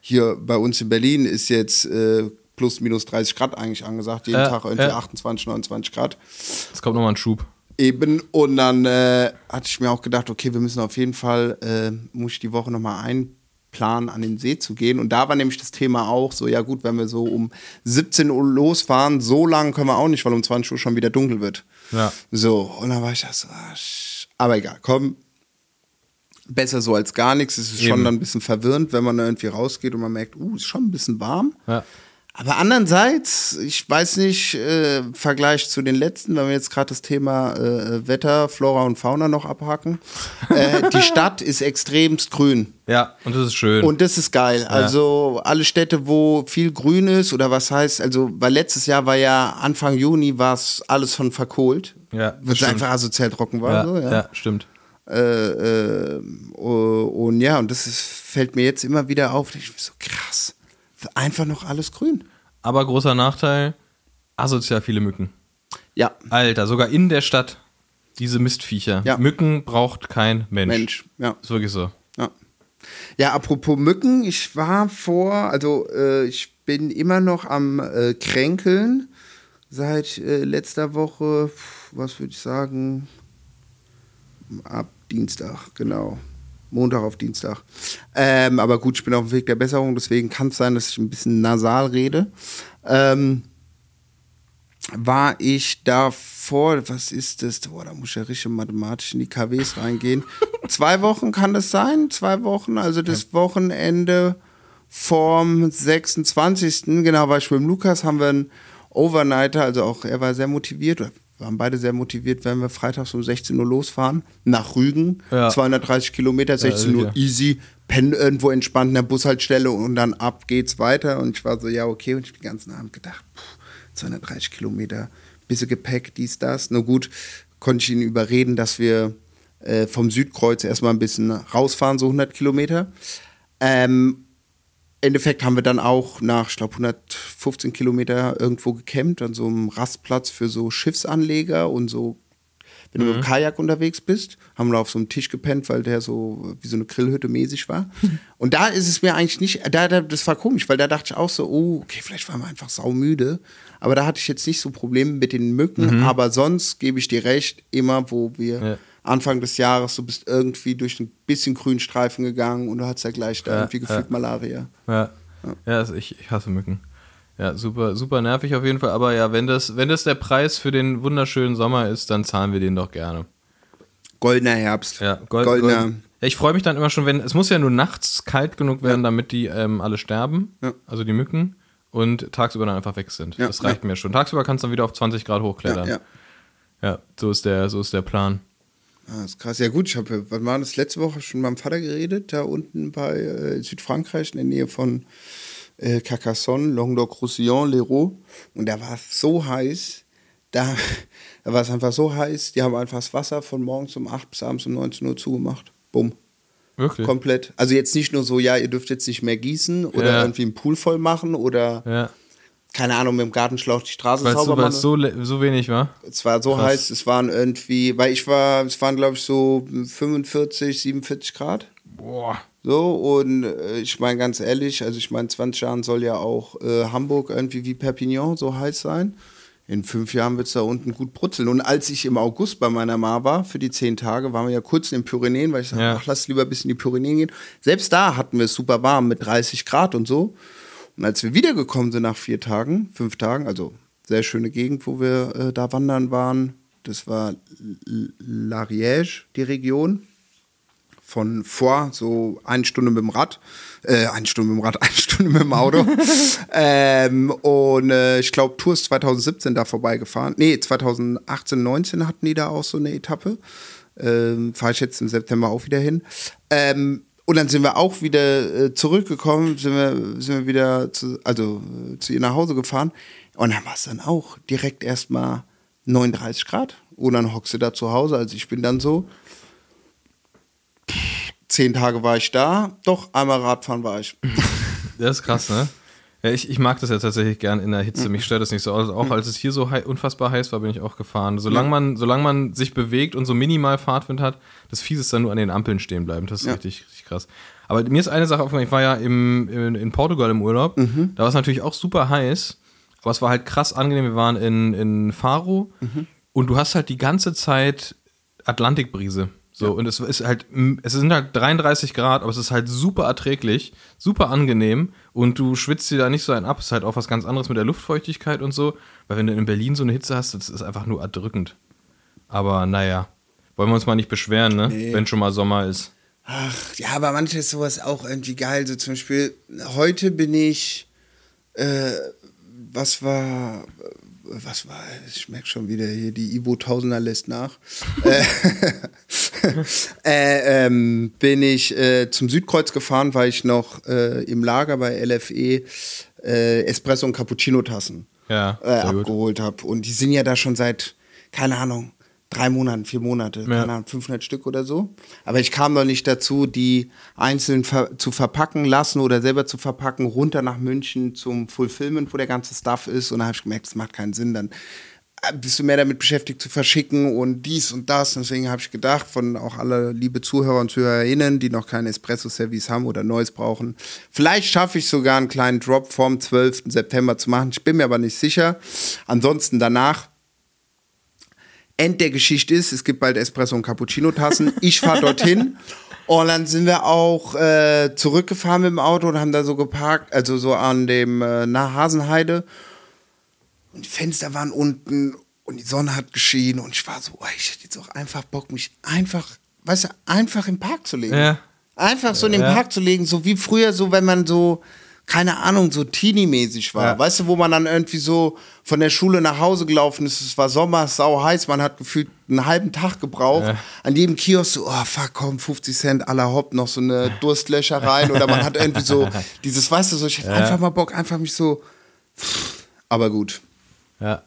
hier bei uns in Berlin ist jetzt äh, plus minus 30 Grad eigentlich angesagt, jeden Ja, Tag irgendwie ja. 28, 29 Grad. Es kommt nochmal ein Schub. Eben, und dann äh, hatte ich mir auch gedacht, okay, wir müssen auf jeden Fall, äh, muss ich die Woche nochmal einplanen, an den See zu gehen. Und da war nämlich das Thema auch so, ja gut, wenn wir so um 17 Uhr losfahren, so lang können wir auch nicht, weil um 20 Uhr schon wieder dunkel wird. Ja. So, und dann war ich das so, ah, aber egal, komm, besser so als gar nichts. Es ist schon Eben. dann ein bisschen verwirrend, wenn man irgendwie rausgeht und man merkt, uh, ist schon ein bisschen warm. Ja. Aber andererseits, ich weiß nicht, äh, im Vergleich zu den letzten, wenn wir jetzt gerade das Thema äh, Wetter, Flora und Fauna noch abhaken, äh, die *laughs* Stadt ist extremst grün. Ja, und das ist schön. Und das ist geil. Also alle Städte, wo viel Grün ist oder was heißt, also weil letztes Jahr war ja Anfang Juni war es alles schon verkohlt. Ja, Weil es einfach asozial trocken war. ja, so, ja. ja, stimmt. Äh, äh, und ja, und das ist, fällt mir jetzt immer wieder auf. Ich bin so krass. Einfach noch alles grün. Aber großer Nachteil, asozial viele Mücken. Ja, Alter, sogar in der Stadt. Diese Mistviecher. Ja. Mücken braucht kein Mensch. Mensch. Ja. Ist wirklich so. Ja. Ja, apropos Mücken, ich war vor, also äh, ich bin immer noch am äh, Kränkeln seit äh, letzter Woche, was würde ich sagen, ab Dienstag, genau. Montag auf Dienstag. Ähm, aber gut, ich bin auf dem Weg der Besserung, deswegen kann es sein, dass ich ein bisschen nasal rede. Ähm, war ich davor, was ist das? Boah, da muss ich ja richtig mathematisch in die KWs reingehen. *laughs* Zwei Wochen kann das sein? Zwei Wochen, also das Wochenende vom 26. Genau, war ich mit dem Lukas, haben wir einen Overnighter, also auch er war sehr motiviert, waren beide sehr motiviert, wenn wir freitags um 16 Uhr losfahren, nach Rügen, Ja. 230 Kilometer, 16 Uhr sicher. easy, pennen irgendwo entspannt in der Bushaltestelle und dann ab geht's weiter. Und ich war so, ja, okay. Und ich hab den ganzen Abend gedacht, pff, 230 Kilometer, bisschen Gepäck, dies, das. Nur gut, konnte ich ihn überreden, dass wir äh, vom Südkreuz erstmal ein bisschen rausfahren, so 100 Kilometer. Ähm, Endeffekt haben wir dann auch nach, ich glaube, 115 Kilometer irgendwo gecampt, an so einem Rastplatz für so Schiffsanleger und so, wenn du mit dem Kajak unterwegs bist, haben wir auf so einem Tisch gepennt, weil der so wie so eine Grillhütte mäßig war. *laughs* Und da ist es mir eigentlich nicht, da, da, das war komisch, weil da dachte ich auch so, oh, okay, vielleicht waren wir einfach saumüde. Aber da hatte ich jetzt nicht so Probleme mit den Mücken, aber sonst gebe ich dir recht, immer wo wir Ja. Anfang des Jahres, du bist irgendwie durch ein bisschen Grünstreifen gegangen und du hattest ja gleich da Ja, irgendwie gefühlt ja. Malaria. Ja, ja also ich, ich hasse Mücken. Ja, super, super nervig auf jeden Fall. Aber ja, wenn das, wenn das der Preis für den wunderschönen Sommer ist, dann zahlen wir den doch gerne. Goldener Herbst. Ja, Gold, Goldener. Gold. Ja, ich freue mich dann immer schon, wenn es muss ja nur nachts kalt genug werden, damit die ähm, alle sterben, Ja. also die Mücken, und tagsüber dann einfach weg sind. Ja, das reicht mir schon. Tagsüber kannst du dann wieder auf 20 Grad Ja, hochklettern. ja. Ja, so ist der, so ist der Plan. Ah, das ist krass. Ja gut, ich habe, wann war das? Letzte Woche schon mit meinem Vater geredet, da unten bei äh, Südfrankreich, in der Nähe von äh, Carcassonne, Languedoc-Roussillon, l'Hérault. Und da war es so heiß, da, *laughs* da war es einfach so heiß, die haben einfach das Wasser von morgens um 8 bis abends um 19 Uhr zugemacht. Bumm. Wirklich? Komplett. Also jetzt nicht nur so, ja, ihr dürft jetzt nicht mehr gießen oder Ja. irgendwie einen Pool voll machen oder, Ja. Keine Ahnung, mit dem Gartenschlauch die Straße Weil es sauber so, weil's machen. so, so wenig war. Es war so Krass. heiß, es waren irgendwie, weil ich war, es waren glaube ich so 45, 47 Grad. Boah. So, und äh, ich meine ganz ehrlich, also ich meine, 20 Jahren soll ja auch äh, Hamburg irgendwie wie Perpignan so heiß sein. In fünf Jahren wird es da unten gut brutzeln. Und als ich im August bei meiner Ma war, für die zehn Tage, waren wir ja kurz in den Pyrenäen, weil ich sagte, Ja. ach, lass lieber bis in die Pyrenäen gehen. Selbst da hatten wir es super warm mit 30 Grad und so. Und als wir wiedergekommen sind nach vier Tagen, fünf Tagen, also sehr schöne Gegend, wo wir äh, da wandern waren, das war L'Ariège, die Region von vor, so eine Stunde mit dem Rad, äh, eine Stunde mit dem Rad, *laughs* eine Stunde mit dem Auto. *laughs* ähm, und äh, ich glaube, Tour ist 2017 da vorbeigefahren. Nee, 2018, 19 hatten die da auch so eine Etappe. Ähm, Fahre ich jetzt im September auch wieder hin. Ähm, und dann sind wir auch wieder äh, zurückgekommen, sind wir, sind wir wieder zu, also, äh, zu ihr nach Hause gefahren. Und dann war es dann auch direkt erstmal 39 Grad. Und dann hockst du da zu Hause. Also ich bin dann so, zehn Tage war ich da, doch einmal Radfahren war ich. *laughs* Das ist krass, ne? Ja, ich, ich mag das ja tatsächlich gern in der Hitze. Mhm. Mich stört das nicht so. Also auch als es hier so hei- unfassbar heiß war, bin ich auch gefahren. Solange man, solange man sich bewegt und so minimal Fahrtwind hat, das Fies ist dann nur an den Ampeln stehen bleiben. Das ist Ja. richtig, richtig krass. Aber mir ist eine Sache aufgefallen, ich war ja im, in, in Portugal im Urlaub. Mhm. Da war es natürlich auch super heiß, aber es war halt krass angenehm. Wir waren in, in Faro Mhm. und du hast halt die ganze Zeit Atlantikbrise. So, und es ist halt, es sind halt 33 Grad, aber es ist halt super erträglich, super angenehm und du schwitzt dir da nicht so ein ab. Es ist halt auch was ganz anderes mit der Luftfeuchtigkeit und so, weil wenn du in Berlin so eine Hitze hast, das ist einfach nur erdrückend. Aber naja, wollen wir uns mal nicht beschweren, ne? Nee. Wenn schon mal Sommer ist. Ach, ja, aber manchmal ist sowas auch irgendwie geil. So zum Beispiel, heute bin ich, äh, was war, was war, ich merke schon wieder hier, die Ibo Tausender lässt nach. *laughs* äh, *laughs* äh, ähm, bin ich äh, zum Südkreuz gefahren, weil ich noch äh, im Lager bei LFE äh, Espresso und Cappuccino-Tassen Ja, äh, abgeholt habe. Und die sind ja da schon seit, keine Ahnung, drei Monaten, vier Monate, keine Ahnung, 500 Stück oder so. Aber ich kam noch nicht dazu, die einzeln ver zu verpacken lassen oder selber zu verpacken, runter nach München zum Fulfillment, wo der ganze Stuff ist. Und da habe ich gemerkt, das macht keinen Sinn. Dann äh, bist du mehr damit beschäftigt zu verschicken und dies und das. Und deswegen habe ich gedacht, von auch alle liebe Zuhörer und Zuhörerinnen, die noch kein Espresso-Service haben oder Neues brauchen, vielleicht schaffe ich sogar einen kleinen Drop vom 12. September zu machen. Ich bin mir aber nicht sicher. Ansonsten danach End der Geschichte ist, es gibt bald Espresso und Cappuccino-Tassen. Ich fahre dorthin. *laughs* Und dann sind wir auch äh, zurückgefahren mit dem Auto und haben da so geparkt, also so an dem äh, nahe Hasenheide. Und die Fenster waren unten und die Sonne hat geschienen und ich war so, oh, ich hätte jetzt auch einfach Bock, mich einfach, weißt du, einfach im Park zu legen. Ja. Einfach so in den Ja. Park zu legen, so wie früher, so wenn man so, keine Ahnung, so Teenie-mäßig war. Ja. Weißt du, wo man dann irgendwie so von der Schule nach Hause gelaufen ist, es war Sommer, sau heiß, man hat gefühlt einen halben Tag gebraucht. Ja. An jedem Kiosk so, oh fuck, komm, 50 Cent, aller Hopp, noch so eine Durstlöcher rein. Oder man hat irgendwie so *laughs* dieses, weißt du, so, ich hätte einfach mal Bock, einfach mich so. Aber gut. Ja.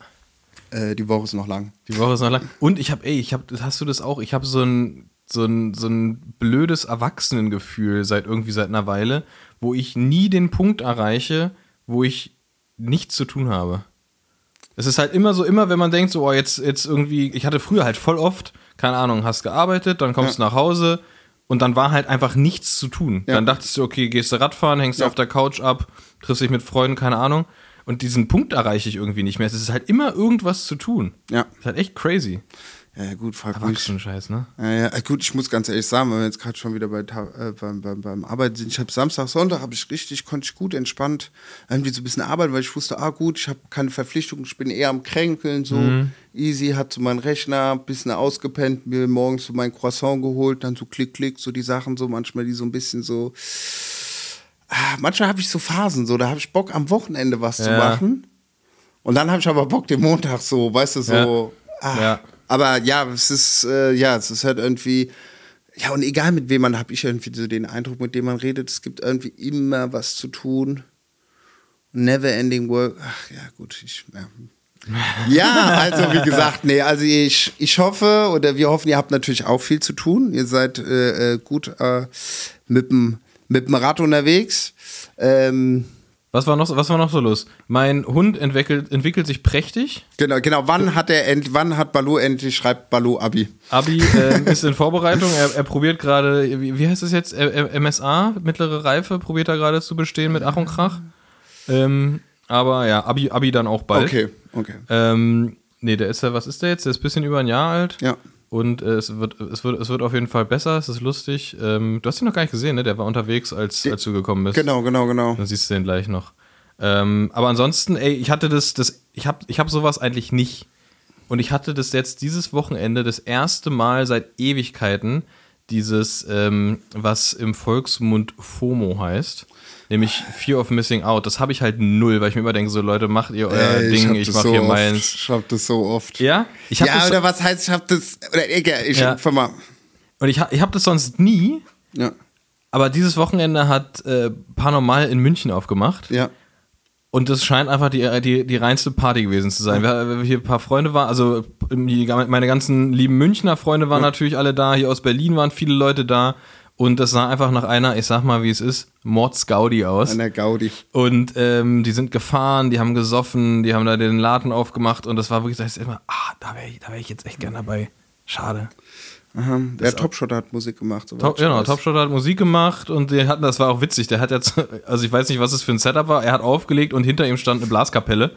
äh, die Woche ist noch lang. Die Woche ist noch lang. Und ich habe, ey, ich habe, hast du das auch? Ich habe so ein, so ein, so ein blödes Erwachsenengefühl seit irgendwie seit einer Weile, wo ich nie den Punkt erreiche, wo ich nichts zu tun habe. Es ist halt immer so, immer wenn man denkt, so, oh, jetzt, jetzt irgendwie, ich hatte früher halt voll oft, keine Ahnung, hast gearbeitet, dann kommst du nach Hause und dann war halt einfach nichts zu tun. Ja. Dann dachtest du, okay, gehst du Radfahren, hängst Ja. auf der Couch ab, triffst dich mit Freunden, keine Ahnung. Und diesen Punkt erreiche ich irgendwie nicht mehr. Es ist halt immer irgendwas zu tun. Ja. Das ist halt echt crazy. Ja, ja, gut, frag mich. Erwachsenen-Scheiß, ne? Ja, ja, äh, gut, ich muss ganz ehrlich sagen, wenn wir jetzt gerade schon wieder bei, äh, beim, beim, beim Arbeiten sind, ich habe Samstag, Sonntag, habe ich richtig, konnte ich gut entspannt irgendwie so ein bisschen arbeiten, weil ich wusste, ah gut, ich habe keine Verpflichtung, ich bin eher am Kränkeln, so easy, hat so meinen Rechner, ein bisschen ausgepennt, mir morgens so mein Croissant geholt, dann so klick, klick, so die Sachen, so manchmal die so ein bisschen so, ah, manchmal habe ich so Phasen, so, da habe ich Bock am Wochenende was zu Ja. machen und dann habe ich aber Bock den Montag so, weißt du, so, ah, Ja. Aber ja, es ist, äh, ja, es ist halt irgendwie, ja, und egal mit wem man, habe ich irgendwie so den Eindruck, mit dem man redet, es gibt irgendwie immer was zu tun. Never ending work. Ach ja, gut, ich, ja. *laughs* ja, also wie gesagt, nee, also ich, ich hoffe oder wir hoffen, ihr habt natürlich auch viel zu tun. Ihr seid äh, äh, gut äh, mit dem mit dem Rad unterwegs. Ähm, Was war noch, was war noch so los? Mein Hund entwickelt, entwickelt sich prächtig. genau, genau. Wann hat er end, wann hat Balu endlich schreibt Balu Abi? Abi ähm, ist in Vorbereitung. Er, er probiert gerade, wie, wie heißt es jetzt? MSA, mittlere Reife, probiert er gerade zu bestehen mit Ach und Krach. Ähm, aber ja, Abi, Abi dann auch bald. Okay, okay. Ähm, nee, der ist ja, was ist der jetzt? Der ist ein bisschen über ein Jahr alt. Ja. Und äh, es, wird, es, wird, es wird auf jeden Fall besser, es ist lustig. Ähm, du hast ihn noch gar nicht gesehen, ne? Der war unterwegs, als, als du gekommen bist. Genau, genau, genau. Dann siehst du den gleich noch. Ähm, aber ansonsten, ey, ich hatte das, das ich habe ich hab sowas eigentlich nicht. Und ich hatte das jetzt dieses Wochenende das erste Mal seit Ewigkeiten, dieses, ähm, was im Volksmund FOMO heißt. Nämlich Fear of Missing Out. Das habe ich halt null, weil ich mir immer denke, so Leute, macht ihr euer Ey, Ding, hab ich das mach so hier oft. meins. Ich hab das so oft. Ja? Ich hab ja, das, oder was heißt, ich hab das, oder egal, ich Ja. einfach mal. und ich, ich habe das sonst nie, Ja, aber dieses Wochenende hat äh, Paranormal in München aufgemacht. ja. Und das scheint einfach die, die, die reinste Party gewesen zu sein. Wir, wir hier ein paar Freunde waren, also die, meine ganzen lieben Münchner Freunde waren natürlich alle da, hier aus Berlin waren viele Leute da. Und das sah einfach nach einer, ich sag mal, wie es ist, Mordsgaudi aus. Der Gaudi. Und ähm, die sind gefahren, die haben gesoffen, die haben da den Laden aufgemacht und das war wirklich, da ist immer, ah, da wäre ich, da wär ich jetzt echt gern dabei. Schade. Aha. Der Topshot hat Musik gemacht. soweit Top, genau, weiß. Topshot hat Musik gemacht und die hatten, das war auch witzig. Der hat jetzt, *laughs* also ich weiß nicht, was es für ein Setup war. Er hat aufgelegt und hinter ihm stand eine Blaskapelle.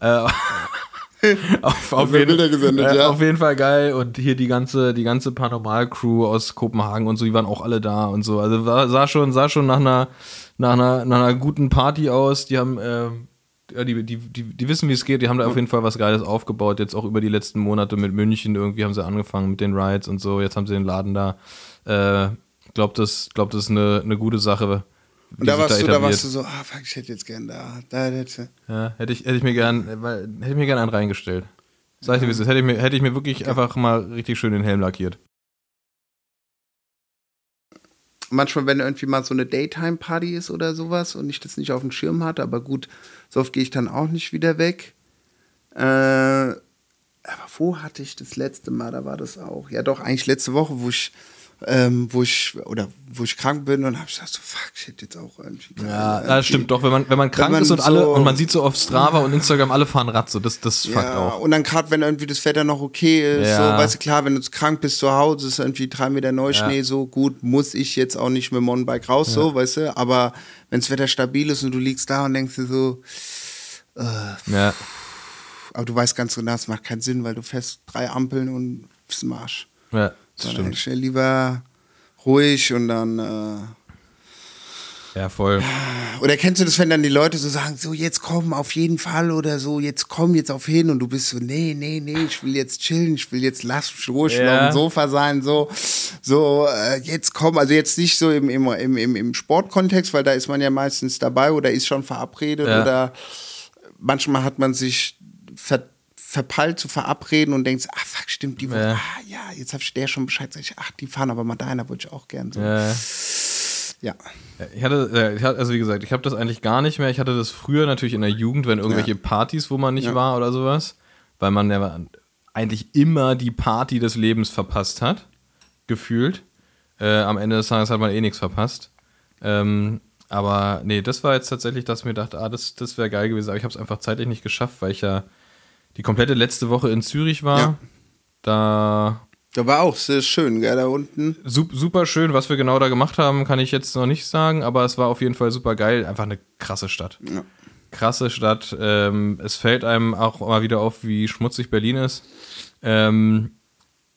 Äh, *laughs* *laughs* auf, auf, jeden, gesendet, äh, ja. auf jeden Fall geil. Und hier die ganze, die ganze Paranormal-Crew aus Kopenhagen und so, die waren auch alle da und so. Also sah schon, sah schon nach einer, nach einer, nach einer guten Party aus. Die haben, ja, die, die, die, die wissen, wie es geht. Die haben da auf jeden Fall was Geiles aufgebaut. Jetzt auch über die letzten Monate mit München. Irgendwie haben sie angefangen mit den Rides und so. Jetzt haben sie den Laden da. Äh, glaub, das, glaub, das ist eine, eine gute Sache. Und da warst du, da warst du so, ah, fuck, ich hätte jetzt gern da. Da hätte Ja, hätte ich, hätte ich mir gern, weil- hätte ich mir gern einen reingestellt. Sag ich dir, wie es ist. Hätte ich mir, hätte ich mir wirklich einfach mal richtig schön den Helm lackiert. Manchmal, wenn irgendwie mal so eine Daytime-Party ist oder sowas und ich das nicht auf dem Schirm hatte, aber gut, so oft gehe ich dann auch nicht wieder weg. Äh, aber wo hatte ich das letzte Mal? Da war das auch. Ja, doch, eigentlich letzte Woche, wo ich, ähm, wo ich, oder wo ich krank bin und habe ich gedacht, so, fuck, ich hätte jetzt auch irgendwie. Ja, das stimmt doch. Wenn man, wenn man krank man ist und alle, so- und man sieht so auf Strava und Instagram, alle fahren Rad, so, das, das fuckt Ja, auch. und dann gerade, wenn irgendwie das Wetter noch okay ist, Ja. so, weißt du, klar, wenn du krank bist zu Hause, ist irgendwie drei Meter Neuschnee, Ja. so gut, muss ich jetzt auch nicht mit dem Mountainbike raus, so, weißt du, aber wenn das Wetter stabil ist und du liegst da und denkst dir so, Ja, aber du weißt ganz genau, es macht keinen Sinn, weil du fährst drei Ampeln und bist im Arsch. ja, Sondern stimmt. lieber ruhig und dann, äh, Ja, voll. Oder kennst du das, wenn dann die Leute so sagen, so jetzt komm auf jeden Fall oder so, jetzt komm jetzt auf hin und du bist so, nee, nee, nee, ich will jetzt chillen, ich will jetzt lass mich ruhig Ja. auf dem Sofa sein, so, so, äh, jetzt komm, also jetzt nicht so im, im, im, im, im Sportkontext, weil da ist man ja meistens dabei oder ist schon verabredet Ja. oder manchmal hat man sich ver, verpeilt zu verabreden und denkt, ah fuck, stimmt, die Woche, Ja. ah ja, jetzt hab ich der schon Bescheid, sag ich, ach, die fahren aber mal dahin, da wollte ich auch gern so. Ja. ja. Ich hatte, also wie gesagt, ich habe das eigentlich gar nicht mehr. Ich hatte das früher natürlich in der Jugend, wenn irgendwelche Ja. Partys, wo man nicht war oder sowas. weil man ja eigentlich immer die Party des Lebens verpasst hat, gefühlt. Äh, am Ende des Tages hat man eh nichts verpasst. Ähm, aber nee, das war jetzt tatsächlich, dass ich mir dachte, ah, das, das wäre geil gewesen. Aber ich habe es einfach zeitlich nicht geschafft, weil ich ja die komplette letzte Woche in Zürich war. Ja. Da Da war auch sehr schön, gell, da unten. Sup- super schön, was wir genau da gemacht haben, kann ich jetzt noch nicht sagen, aber es war auf jeden Fall super geil. Einfach eine krasse Stadt. Ja. Krasse Stadt. Ähm, es fällt einem auch mal wieder auf, wie schmutzig Berlin ist. Ähm,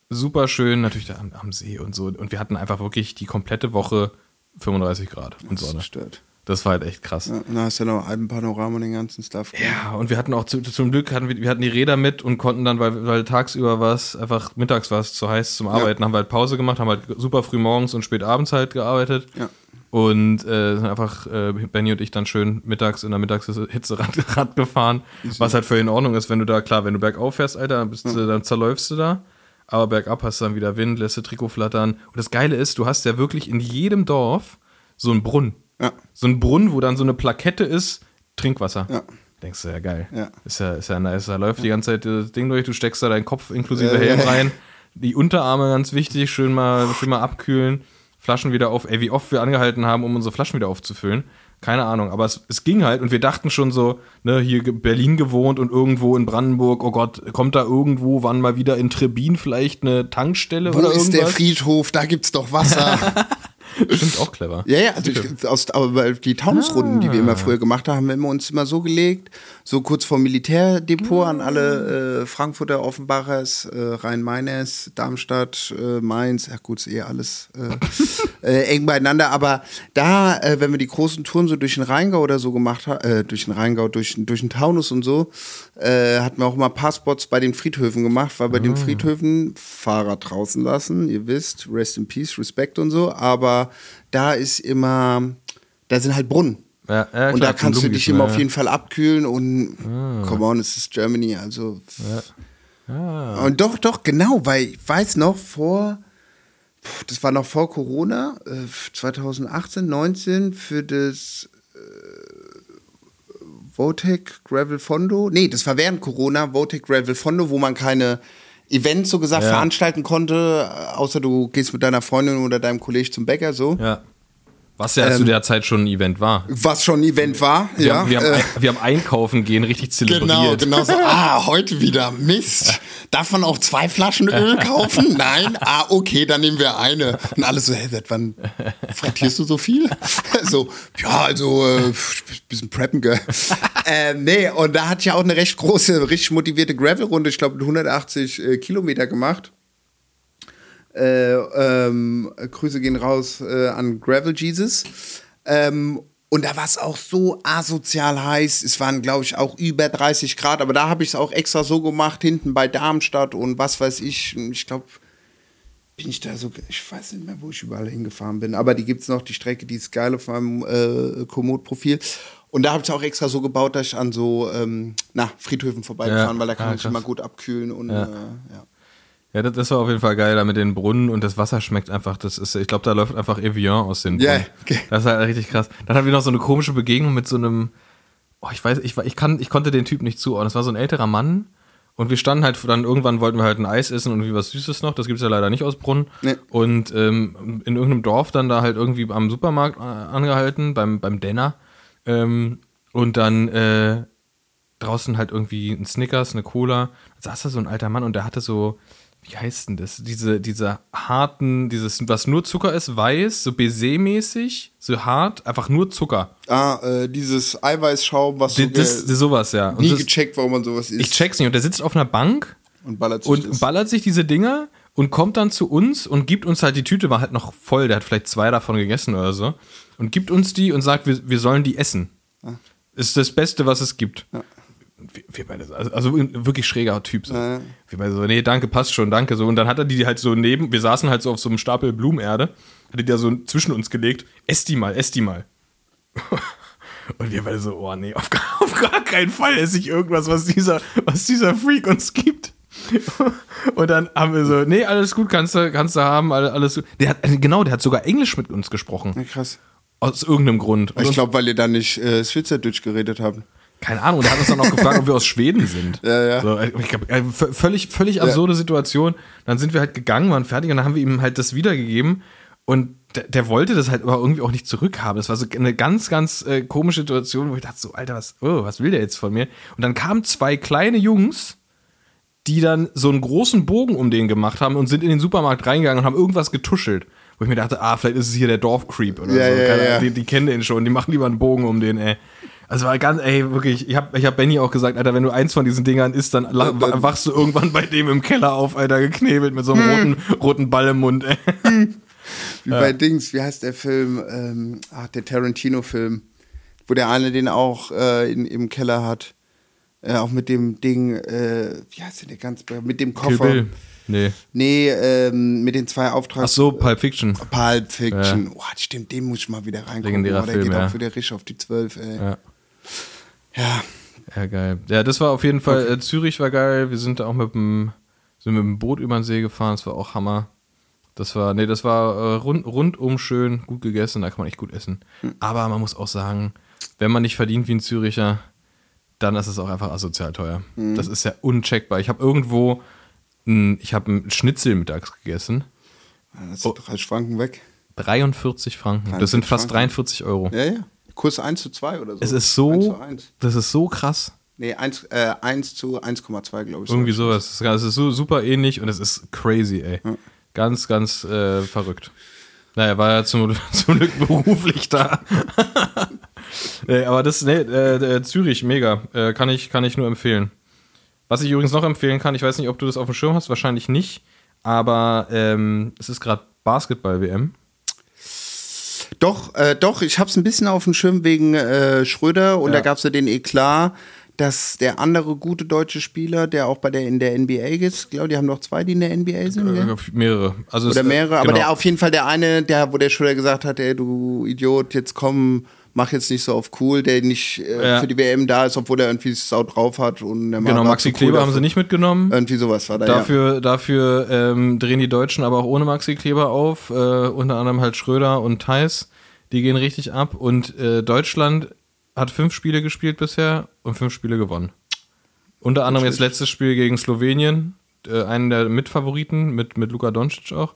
super schön, natürlich da am, am See und so. Und wir hatten einfach wirklich die komplette Woche 35 Grad und Sonne. Stört. Das war halt echt krass. Ja, und da hast du ja noch Alpenpanorama und den ganzen Stuff. Ja, und wir hatten auch zu, zum Glück hatten wir, wir hatten die Räder mit und konnten dann, weil, weil tagsüber war es, einfach mittags war es zu heiß zum Arbeiten, haben wir halt Pause gemacht, haben halt super früh morgens und spät abends halt gearbeitet. Ja. Und äh, sind einfach äh, Benny und ich dann schön mittags in der Mittagshitze Rad, *laughs* Rad gefahren, was halt völlig in Ordnung ist, wenn du da, klar, wenn du bergauf fährst, Alter, dann, bist du, dann zerläufst du da. Aber bergab hast du dann wieder Wind, lässt du Trikot flattern. Und das Geile ist, du hast ja wirklich in jedem Dorf so einen Brunnen. Ja. So ein Brunnen, wo dann so eine Plakette ist, Trinkwasser. Ja. Denkst du, ja geil. Ja. Ist ja, ist ja nice. Da läuft die ganze Zeit das Ding durch, du steckst da deinen Kopf inklusive Helm rein. Die Unterarme ganz wichtig, schön mal, schön mal abkühlen. Flaschen wieder auf. Ey, wie oft wir angehalten haben, um unsere Flaschen wieder aufzufüllen. Keine Ahnung, aber es, es ging halt und wir dachten schon so, ne, hier Berlin gewohnt und irgendwo in Brandenburg, oh Gott, kommt da irgendwo, wann mal wieder in Trebin vielleicht eine Tankstelle Wo oder ist der irgendwas? Friedhof? Da gibt's doch Wasser. *laughs* Stimmt auch clever. Ja, ja, also ich, aus, aber die Taunusrunden, die wir immer früher gemacht haben, haben wir uns immer so gelegt, so kurz vor Militärdepot an alle äh, Frankfurter, Offenbachers, äh, Rhein-Mainers, Darmstadt, äh, Mainz, ja gut, ist eh alles äh, eng beieinander, aber da, äh, wenn wir die großen Touren so durch den Rheingau oder so gemacht haben, äh, durch den Rheingau, durch, durch den Taunus und so, äh, hatten wir auch mal Passports bei den Friedhöfen gemacht, weil bei den Friedhöfen Fahrer draußen lassen, ihr wisst, Rest in Peace, Respekt und so, aber da ist immer, da sind halt Brunnen. Ja, ja, und klar, da kannst du dich immer ne? auf jeden Fall abkühlen und come on, es ist Germany, also. Und doch, doch, genau, weil ich weiß noch vor, das war noch vor Corona, äh, 2018, 19 für das äh, Votec Gravel Fondo. Nee, das war während Corona, Votec Gravel Fondo, wo man keine Events so gesagt Ja. veranstalten konnte, äh, außer du gehst mit deiner Freundin oder deinem Kollegen zum Bäcker so. Ja. Was ja zu Ähm, der Zeit schon ein Event war. Was schon ein Event war. Wir, ja, haben, wir, haben, äh, wir haben einkaufen gehen richtig Genau, zelebriert. genau so. Ah, heute wieder. Mist. Darf man auch zwei Flaschen Öl kaufen? Nein? Ah, okay, dann nehmen wir eine. Und alle so, hä, seit wann frittierst du so viel? *laughs* so, ja, also, äh, bisschen preppen, gell. ähm, nee, und da hatte ich ja auch eine recht große, richtig motivierte Gravel-Runde, ich glaube, 180 äh, Kilometer gemacht. Äh, ähm, Grüße gehen raus äh, an Gravel Jesus. Ähm, und da war es auch so asozial heiß. Es waren, glaube ich, auch über 30 Grad. Aber da habe ich es auch extra so gemacht, hinten bei Darmstadt und was weiß ich. Ich glaube, bin ich da so, ich weiß nicht mehr, wo ich überall hingefahren bin. Aber die gibt es noch, die Strecke, die ist geil auf meinem äh, Komoot-Profil. Und da habe ich es auch extra so gebaut, dass ich an so ähm, na, Friedhöfen vorbeigefahren, Ja. weil da kann Ah, man sich immer gut abkühlen. Und Ja. Äh, ja. Ja, das, das war auf jeden Fall geil, da mit den Brunnen und das Wasser schmeckt einfach, das ist, ich glaube, da läuft einfach Evian aus den Ja, Brunnen. okay. Das ist halt richtig krass. Dann hatten wir noch so eine komische Begegnung mit so einem, oh, ich weiß, ich, ich, kann, ich konnte den Typ nicht zuordnen. Das war so ein älterer Mann und wir standen halt, dann irgendwann wollten wir halt ein Eis essen und irgendwie was Süßes noch, das gibt's ja leider nicht aus Brunnen. Nee. Und ähm, in irgendeinem Dorf dann da halt irgendwie am Supermarkt äh, angehalten, beim, beim Denner. Ähm, und dann äh, draußen halt irgendwie ein Snickers, eine Cola. Da saß da so ein alter Mann und der hatte so, wie heißt denn das? Diese, diese harten, dieses, was nur Zucker ist, weiß, so Baiser-mäßig, so hart, einfach nur Zucker. Ah, äh, dieses Eiweißschaum, was so Das, das, sowas, ja. Und nie das, gecheckt, warum man sowas isst. ich check's nicht. Und der sitzt auf einer Bank und ballert sich und ballert sich diese Dinger und kommt dann zu uns und gibt uns halt, die Tüte war halt noch voll, der hat vielleicht zwei davon gegessen oder so. Und gibt uns die und sagt, wir, wir sollen die essen. Ist das Beste, was es gibt. Wir, wir beide, so- also, also wirklich schräger Typ. So. Ja. Wir beide so, nee, danke, passt schon, danke. So. Und dann hat er die halt so neben, wir saßen halt so auf so einem Stapel Blumenerde, hat die da so zwischen uns gelegt, ess die mal, ess die mal. *laughs* Und wir beide so, oh nee, auf gar, auf gar keinen Fall esse ich irgendwas, was dieser, was dieser Freak uns gibt. *laughs* Und dann haben wir so, nee, alles gut, kannst du, kannst du haben, alle- alles gut. Der hat, genau, der hat sogar Englisch mit uns gesprochen. Ja, krass. Aus irgendeinem Grund. Und Ich glaube, weil ihr da nicht äh, Schweizerdeutsch geredet habt. Keine Ahnung, der hat uns dann auch gefragt, ob wir aus Schweden sind. Ja, ja. So, ich glaub, äh, völlig, völlig absurde Situation. Dann sind wir halt gegangen, waren fertig und dann haben wir ihm halt das wiedergegeben und der, der wollte das halt aber irgendwie auch nicht zurückhaben. Das war so eine ganz, ganz äh, komische Situation, wo ich dachte so, Alter, was, oh, was will der jetzt von mir? Und dann kamen zwei kleine Jungs, die dann so einen großen Bogen um den gemacht haben und sind in den Supermarkt reingegangen und haben irgendwas getuschelt. Wo ich mir dachte, ah, vielleicht ist es hier der Dorfcreep oder Ja, so. ja, ja. Die, die kennen den schon, die machen lieber einen Bogen um den, ey. Also war ganz, ey, wirklich, ich hab, ich hab Benny auch gesagt, Alter, wenn du eins von diesen Dingern isst, dann la- wa- wachst du irgendwann bei dem im Keller auf, Alter, geknebelt mit so einem roten, roten Ball im Mund, ey. Wie bei Dings, wie heißt der Film? Ähm, ach, der Tarantino-Film, wo der eine den auch äh, in, im Keller hat. Äh, auch mit dem Ding, äh, wie heißt der denn ganz, mit dem Kill Koffer. Bill. Nee. Nee, ähm, mit den zwei Auftrags. Ach so, Pulp Fiction. Pulp Fiction. Oh, stimmt, den muss ich mal wieder reingucken. Legendärer oh, der Film, geht ja. auch wieder richtig auf die 12, ey. Ja. Ja. Ja, geil. Ja, das war auf jeden Fall, äh, Zürich war geil. Wir sind da auch mit dem, sind mit dem Boot über den See gefahren, das war auch Hammer. Das war, nee, das war äh, rund, rundum schön, gut gegessen, da kann man echt gut essen. Aber man muss auch sagen, wenn man nicht verdient wie ein Züricher, dann ist es auch einfach asozial teuer. Das ist ja uncheckbar. Ich habe irgendwo, ein, ich habe einen Schnitzel mittags gegessen, Das Oh. sind drei Franken weg. 43 Franken. Das sind 43 fast Franken. 43 Euro. Ja, ja. Kurs 1 zu 2 oder so. Es ist 1 so, zu 1. das ist so krass. Nee, 1, äh, 1 zu 1,2, glaube ich. Irgendwie sowas. Es ist- so super ähnlich und es ist crazy, ey. Ganz, ganz äh, verrückt. Naja, war ja zum, *laughs* zum Glück beruflich da. *laughs* nee, aber das, nee, äh, äh, Zürich, mega. Äh, kann, ich, kann ich nur empfehlen. Was ich übrigens noch empfehlen kann, ich weiß nicht, ob du das auf dem Schirm hast, wahrscheinlich nicht, aber ähm, es ist gerade Basketball-WM. Doch, äh, doch, ich hab's ein bisschen auf dem Schirm wegen äh, Schröder und Ja. da gab's ja den Eklat, dass der andere gute deutsche Spieler, der auch bei der in der NBA ist, glaube die haben noch zwei, die in der NBA sind? Äh, mehrere. Also es- oder mehrere, aber genau. der auf jeden Fall der eine, der, wo der Schröder gesagt hat, ey, du Idiot, jetzt komm, mach jetzt nicht so auf cool, der nicht äh, Ja. für die WM da ist, obwohl er irgendwie Sau drauf hat und Genau, Maxi cool Kleber haben dafür. sie nicht mitgenommen. Irgendwie sowas war da, Dafür, dafür ähm, drehen die Deutschen aber auch ohne Maxi Kleber auf. Äh, unter anderem halt Schröder und Theis. Die gehen richtig ab. Und äh, Deutschland hat fünf Spiele gespielt bisher und fünf Spiele gewonnen. Unter anderem jetzt letztes Spiel gegen Slowenien. Äh, einen der Mitfavoriten mit, mit Luka Doncic auch.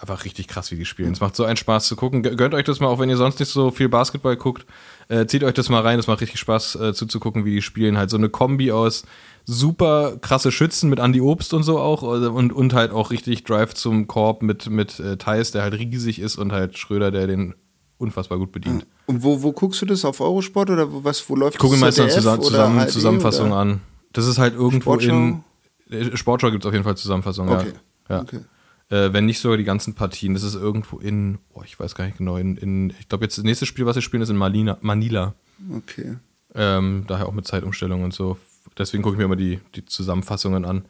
Einfach richtig krass, wie die spielen. Es macht so einen Spaß zu gucken. Gö- Gönnt euch das mal, auch wenn ihr sonst nicht so viel Basketball guckt. Äh, zieht euch das mal rein. Es macht richtig Spaß äh, zuzugucken, wie die spielen. Halt so eine Kombi aus super krasse Schützen mit Andy Obst und so auch. Also, Und, und halt auch richtig Drive zum Korb mit, mit äh, Thais, der halt riesig ist und halt Schröder, der den unfassbar gut bedient. Und wo, wo guckst du das? Auf Eurosport oder wo, was, wo läuft Ich gucke mir das? meistens ZDF zusammen, oder zusammen, ARD Zusammenfassung an. Das ist halt irgendwo Sportschau? in. äh, Sportschau gibt es auf jeden Fall Zusammenfassung, Okay. ja. ja. Okay. Äh, wenn nicht sogar die ganzen Partien. Das ist irgendwo in, oh, ich weiß gar nicht genau, in, in ich glaube jetzt das nächste Spiel, was wir spielen, ist in Malina, Manila. Okay. Ähm, daher auch mit Zeitumstellung und so. Deswegen gucke ich mir immer die, die Zusammenfassungen an.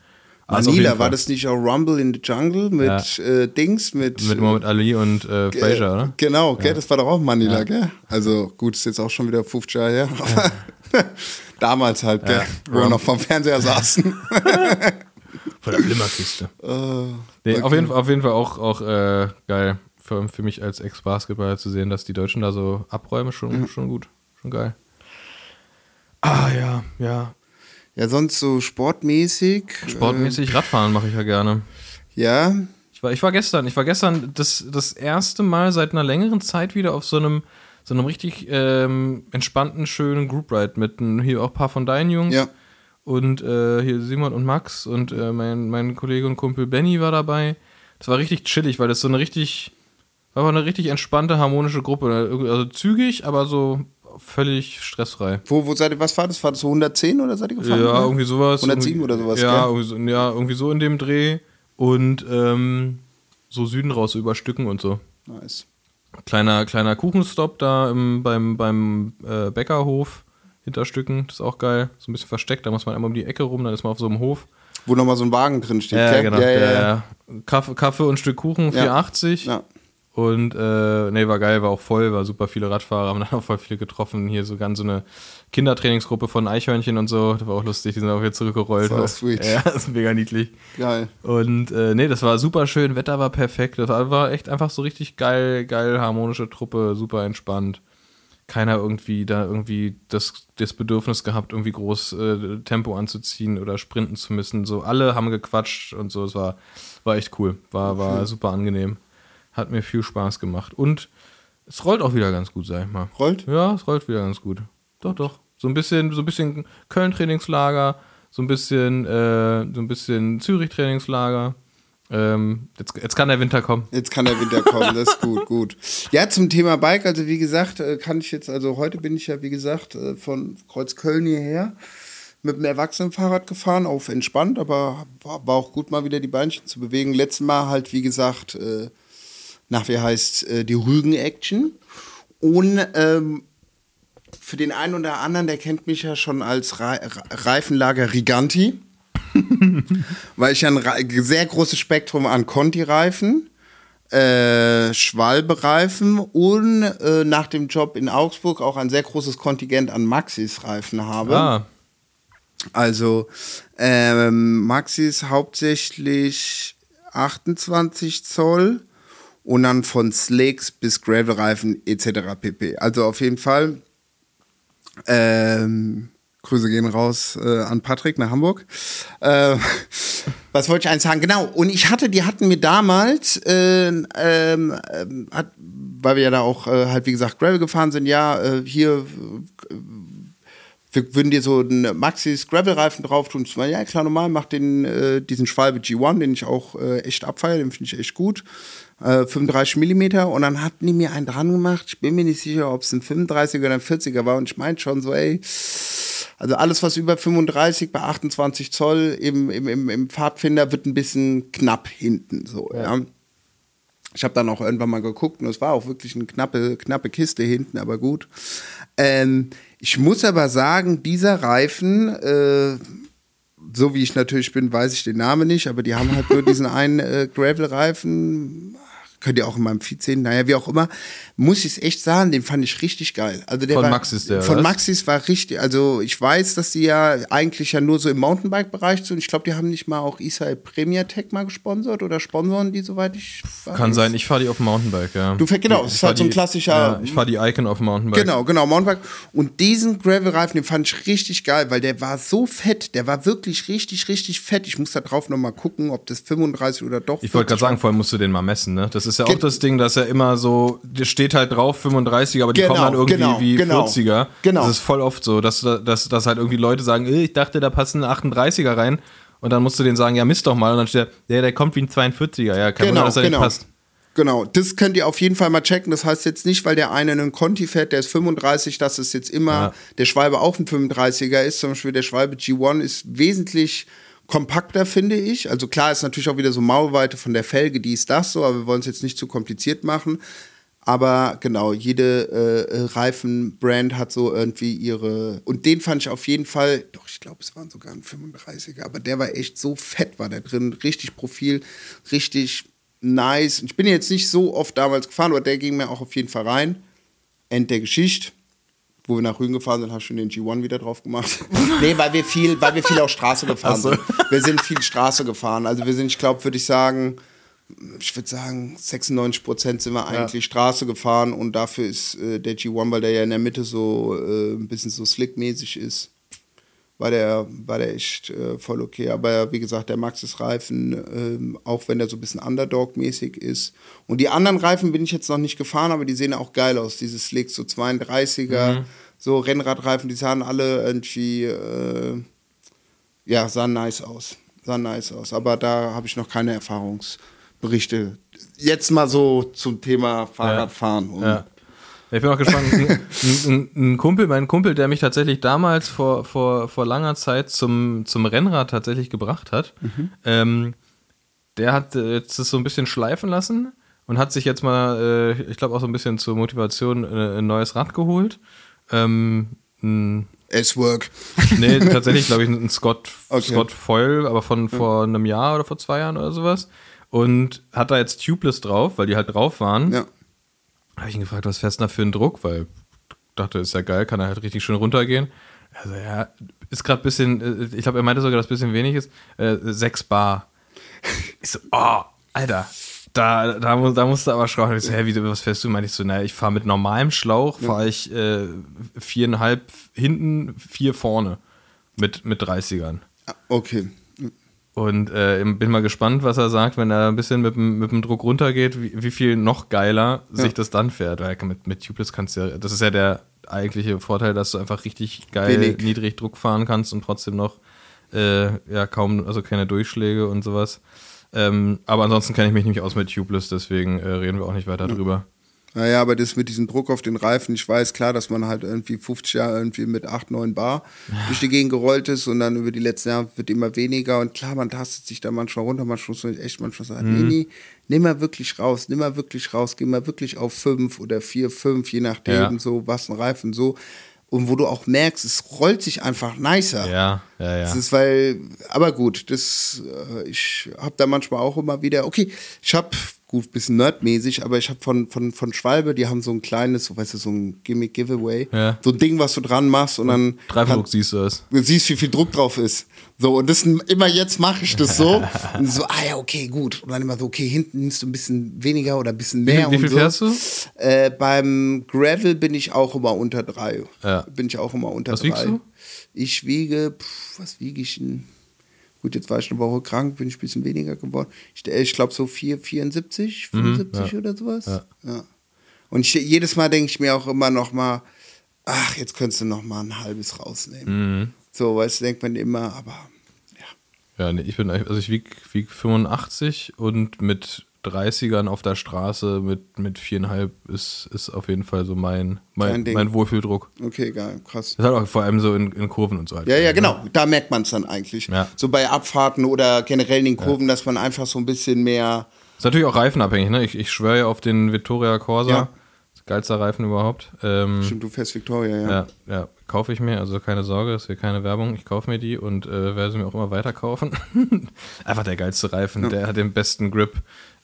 Also Manila, war das nicht auch Rumble in the Jungle mit äh, Dings, mit. Mit Mohamed Ali und äh, Fraser, oder? Genau, gell, das war doch auch Manila, gell? Also gut, ist jetzt auch schon wieder 50 Jahre her. aber *laughs* Damals halt, gell? Ja. Wo wir noch vom Fernseher saßen. *laughs* Von der Flimmerkiste. *laughs* Äh, Nee, auf, jeden, Fall- auf jeden Fall auch, auch äh, geil für, für mich als Ex-Basketballer zu sehen, dass die Deutschen da so abräumen, schon, schon gut. Schon geil. Ah ja, ja. ja, sonst so sportmäßig. Sportmäßig Radfahren mache ich ja gerne. Äh, ja, Ich war, ich war gestern, ich war gestern das, das erste Mal seit einer längeren Zeit wieder auf so einem, so einem richtig ähm, entspannten, schönen Group Ride mit hier auch ein paar von deinen Jungs. Ja. Und äh, hier Simon und Max und äh, mein, mein Kollege und Kumpel Benny war dabei. Das war richtig chillig, weil das so eine richtig, war aber eine richtig entspannte, harmonische Gruppe. Also zügig, aber so völlig stressfrei. wo, wo seid ihr, was war das? War das so 110 oder seid ihr gefahren? Ja, irgendwie sowas. 107 irgendwie, oder sowas, Ja, irgendwie so, ja, irgendwie so in dem Dreh. Und ähm, so Süden raus, so über Stücken und so. Nice. Kleiner, kleiner Kuchenstopp da im, beim, beim äh, Bäckerhof hinter Stücken. Das ist auch geil. So ein bisschen versteckt. Da muss man einmal um die Ecke rum, dann ist man auf so einem Hof. Wo nochmal so ein Wagen drin steht, Ja, genau. Ja, ja, ja. Kaffee, Kaffee und ein Stück Kuchen, Ja. 4,80. Ja. Und äh, nee, war geil, war auch voll, war super viele Radfahrer, haben *laughs* dann auch voll viele getroffen. Hier so ganz so eine Kindertrainingsgruppe von Eichhörnchen und so. Das war auch lustig, die sind auch hier zurückgerollt. So sweet. *laughs* Ja, das ist mega niedlich. Geil. Und äh, nee, das war super schön, Wetter war perfekt. Das war, war echt einfach so richtig geil, geil, harmonische Truppe, super entspannt. Keiner irgendwie da irgendwie das, das Bedürfnis gehabt, irgendwie groß äh, Tempo anzuziehen oder sprinten zu müssen. So alle haben gequatscht und so. Es war, war echt cool. War, war super angenehm. Hat mir viel Spaß gemacht. Und es rollt auch wieder ganz gut, sag ich mal. Rollt? Ja, es rollt wieder ganz gut. Doch, doch. So ein bisschen, so ein bisschen Köln-Trainingslager, so ein bisschen, äh, so ein bisschen Zürich-Trainingslager. Ähm, jetzt, jetzt kann der Winter kommen. Jetzt kann der Winter kommen, das ist gut, gut. Ja, zum Thema Bike, also wie gesagt, äh, kann ich jetzt, also heute bin ich ja, wie gesagt, äh, von Kreuzköln hierher mit dem Erwachsenenfahrrad gefahren, auf entspannt, aber war, auch gut, mal wieder die Beinchen zu bewegen. Letztes Mal halt, wie gesagt, äh, nach wie heißt die Rügen-Action. Und ähm, für den einen oder anderen, der kennt mich ja schon als Re Reifenlager Riganti. Weil ich ein sehr großes Spektrum an Conti-Reifen, äh, Schwalbe-Reifen und äh, nach dem Job in Augsburg auch ein sehr großes Kontingent an Maxis-Reifen habe. Ah. Also ähm, Maxis hauptsächlich 28 Zoll und dann von Slicks bis Gravel-Reifen etc. pp. Also auf jeden Fall ähm, Grüße gehen raus äh, an Patrick nach Hamburg. Äh, *laughs* was wollte ich eigentlich sagen? Genau. Und ich hatte, die hatten mir damals, äh, ähm, hat, weil wir ja da auch äh, halt wie gesagt Gravel gefahren sind, ja äh, hier äh, wir würden dir so einen Maxis Gravel-Reifen drauf tun. Ich meine, ja, klar, normal, mach den, äh, diesen Schwalbe G1, den ich auch äh, echt abfeiere, den finde ich echt gut. Äh, 35 Millimeter und dann hatten die mir einen dran gemacht. Ich bin mir nicht sicher, ob es ein 35er oder ein 40er war und ich meinte schon so, ey, also alles, was über 35 bei 28 Zoll im, im, im, im Pfadfinder wird ein bisschen knapp hinten, so, ja. ja. Ich habe dann auch irgendwann mal geguckt und es war auch wirklich eine knappe, knappe Kiste hinten, aber gut. Ähm, ich muss aber sagen, dieser Reifen, äh, so wie ich natürlich bin, weiß ich den Namen nicht, aber die haben halt nur diesen *laughs* einen äh, Gravel-Reifen könnt ihr auch in meinem Feed sehen, naja, wie auch immer, muss ich es echt sagen, den fand ich richtig geil. Also der Von war, Maxis der, Von was? Maxis war richtig, also ich weiß, dass die ja eigentlich ja nur so im Mountainbike-Bereich sind. Ich glaube, die haben nicht mal auch Israel Premier Tech mal gesponsert oder sponsoren die, soweit ich weiß. Kann sein, ich fahre die auf dem Mountainbike, ja. Du fährst, genau, Ich das ist halt so ein klassischer- Ja, ich fahre die Icon auf dem Mountainbike. Genau, genau, Mountainbike. Und diesen Gravel-Reifen, den fand ich richtig geil, weil der war so fett, der war wirklich richtig, richtig fett. Ich muss da drauf nochmal gucken, ob das 35 oder doch. Ich wollte gerade 40 sagen, vorher musst du den mal messen, ne? Das ist ja auch Ge- das Ding, dass er immer so, der steht halt drauf 35, aber die Genau, kommen dann irgendwie genau, wie genau. 40er. Genau. Das ist voll oft so, dass, dass, dass halt irgendwie Leute sagen, "Äh, ich dachte, da passen 38er rein. Und dann musst du denen sagen, ja, misst doch mal. Und dann steht der, der, der kommt wie ein 42er. Ja, kein Wunder, Genau, dass er genau. nicht passt. Genau, das könnt ihr auf jeden Fall mal checken. Das heißt jetzt nicht, weil der eine einen Conti fährt, der ist 35, dass es jetzt immer Ja. der Schwalbe auch ein 35er ist. Zum Beispiel der Schwalbe G1 ist wesentlich kompakter, finde ich. Also klar ist natürlich auch wieder so Maulweite von der Felge, die ist das so, aber wir wollen es jetzt nicht zu kompliziert machen. Aber genau, jede äh, äh, Reifenbrand hat so irgendwie ihre. Und den fand ich auf jeden Fall, doch, ich glaube, es waren sogar ein 35er, aber der war echt so fett, war der drin. Richtig Profil, richtig nice. Ich bin jetzt nicht so oft damals gefahren, aber der ging mir auch auf jeden Fall rein. End der Geschichte. Wo wir nach Rügen gefahren sind, ich schon den G1 wieder drauf gemacht. *laughs* nee, weil wir viel, weil wir viel auf Straße gefahren so. sind. Wir sind viel Straße gefahren. Also wir sind, ich glaube, würde ich sagen, ich würde sagen, 96 Prozent sind wir eigentlich Straße gefahren und dafür ist äh, der G1, weil der ja in der Mitte so äh, ein bisschen so slickmäßig ist, war der, war der echt äh, voll okay. Aber wie gesagt, der Maxis Reifen, ähm, auch wenn der so ein bisschen Underdog-mäßig ist. Und die anderen Reifen bin ich jetzt noch nicht gefahren, aber die sehen auch geil aus. Diese Slicks, so 32er, so Rennradreifen, die sahen alle irgendwie, äh, ja, sahen nice aus. Sahen nice aus. Aber da habe ich noch keine Erfahrungsberichte. Jetzt mal so zum Thema Fahrradfahren. Und Ja. Ich bin auch gespannt. Ein, ein, ein Kumpel, mein Kumpel, der mich tatsächlich damals vor, vor, vor langer Zeit zum, zum Rennrad tatsächlich gebracht hat, ähm, der hat äh, jetzt das so ein bisschen schleifen lassen und hat sich jetzt mal, äh, ich glaube auch so ein bisschen zur Motivation äh, ein neues Rad geholt. Ähm, ein, S-Work. nee, *laughs* tatsächlich glaube ich ein Scott, Okay. Scott Foil, aber von vor einem Jahr oder vor zwei Jahren oder sowas. Und hat da jetzt Tubeless drauf, weil die halt drauf waren Ja. Habe ich ihn gefragt, was fährst du da für einen Druck? Weil ich dachte, ist ja geil, kann er halt richtig schön runtergehen. Also ja, ist gerade ein bisschen, äh, ich glaube, er meinte sogar, dass ein bisschen wenig ist. Äh, 6 Bar. Ich so, oh, Alter. Da, da, da musste aber schrauben. Ich so, hä, wie, was fährst du? Meinte ich so, naja, ich fahre mit normalem Schlauch, fahre ich äh, viereinhalb hinten, vier vorne. Mit, mit 30ern. Ah, Okay. Und äh, bin mal gespannt, was er sagt, wenn er ein bisschen mit, dem- mit dem Druck runtergeht, wie, wie viel noch geiler sich das dann fährt. Weil mit, mit Tubeless kannst du ja, das ist ja der eigentliche Vorteil, dass du einfach richtig geil Wenig. niedrig Druck fahren kannst und trotzdem noch äh, ja kaum, also keine Durchschläge und sowas. Ähm, aber ansonsten kenne ich mich nicht aus mit Tubeless, deswegen äh, reden wir auch nicht weiter drüber. Naja, aber das mit diesem Druck auf den Reifen, ich weiß klar, dass man halt irgendwie 50 Jahre irgendwie mit 8, 9 Bar durch die Gegend gerollt ist und dann über die letzten Jahre wird immer weniger und klar, man tastet sich da manchmal runter, manchmal muss man echt manchmal sagen, nee, nee, nimm mal wirklich raus, nimm mal wirklich raus, geh mal wirklich auf 5 oder 4, 5, je nachdem, Ja. so was ein Reifen so. Und wo du auch merkst, es rollt sich einfach nicer. Ja, ja, ja. Das ist, weil, aber gut, das, äh, ich habe da manchmal auch immer wieder, okay, ich habe, gut, bisschen nerdmäßig, aber ich habe von, von, von Schwalbe, die haben so ein kleines, so, weißt du, so ein Gimmick Giveaway, Ja. so ein Ding, was du dran machst und dann Dreifach siehst du es. du siehst, wie viel Druck drauf ist. So, und das immer jetzt mache ich das so. *laughs* und so, ah ja, okay, gut. Und dann immer so, okay, hinten nimmst du ein bisschen weniger oder ein bisschen Wie, mehr. viel- wie und viel so. fährst du? Äh, beim Gravel bin ich auch immer unter drei. Ja. Bin ich auch immer unter Was drei. wiegst du? Ich wiege, pff, was wiege ich denn? Gut, jetzt war ich eine Woche krank, bin ich ein bisschen weniger geworden. Ich, äh, ich glaube so 4, 74, 75 oder sowas. Mhm, Ja. Ja. Und ich, jedes Mal denke ich mir auch immer noch mal, ach, jetzt könntest du noch mal ein halbes rausnehmen. Mhm. So, weißt du, denkt man immer, aber ja. Ja, nee, ich bin, also ich wieg, wieg 85 und mit 30ern auf der Straße mit, mit viereinhalb ist, ist auf jeden Fall so mein, mein, mein Wohlfühldruck. Okay, geil, krass. Das hat auch vor allem so in, in Kurven und so halt. Ja, ja, genau. Da merkt man es dann eigentlich. Ja. So bei Abfahrten oder generell in den Kurven, dass man einfach so ein bisschen mehr. Ist natürlich auch reifenabhängig, ne? Ich, ich schwöre ja auf den Vittoria Corsa. Ja. Das geilste Reifen überhaupt. Ähm, Stimmt, du fährst Victoria, ja. ja, ja, kaufe ich mir, also keine Sorge, ist hier keine Werbung. Ich kaufe mir die und äh, werde sie mir auch immer weiter kaufen. *laughs* Einfach der geilste Reifen, der hat den besten Grip.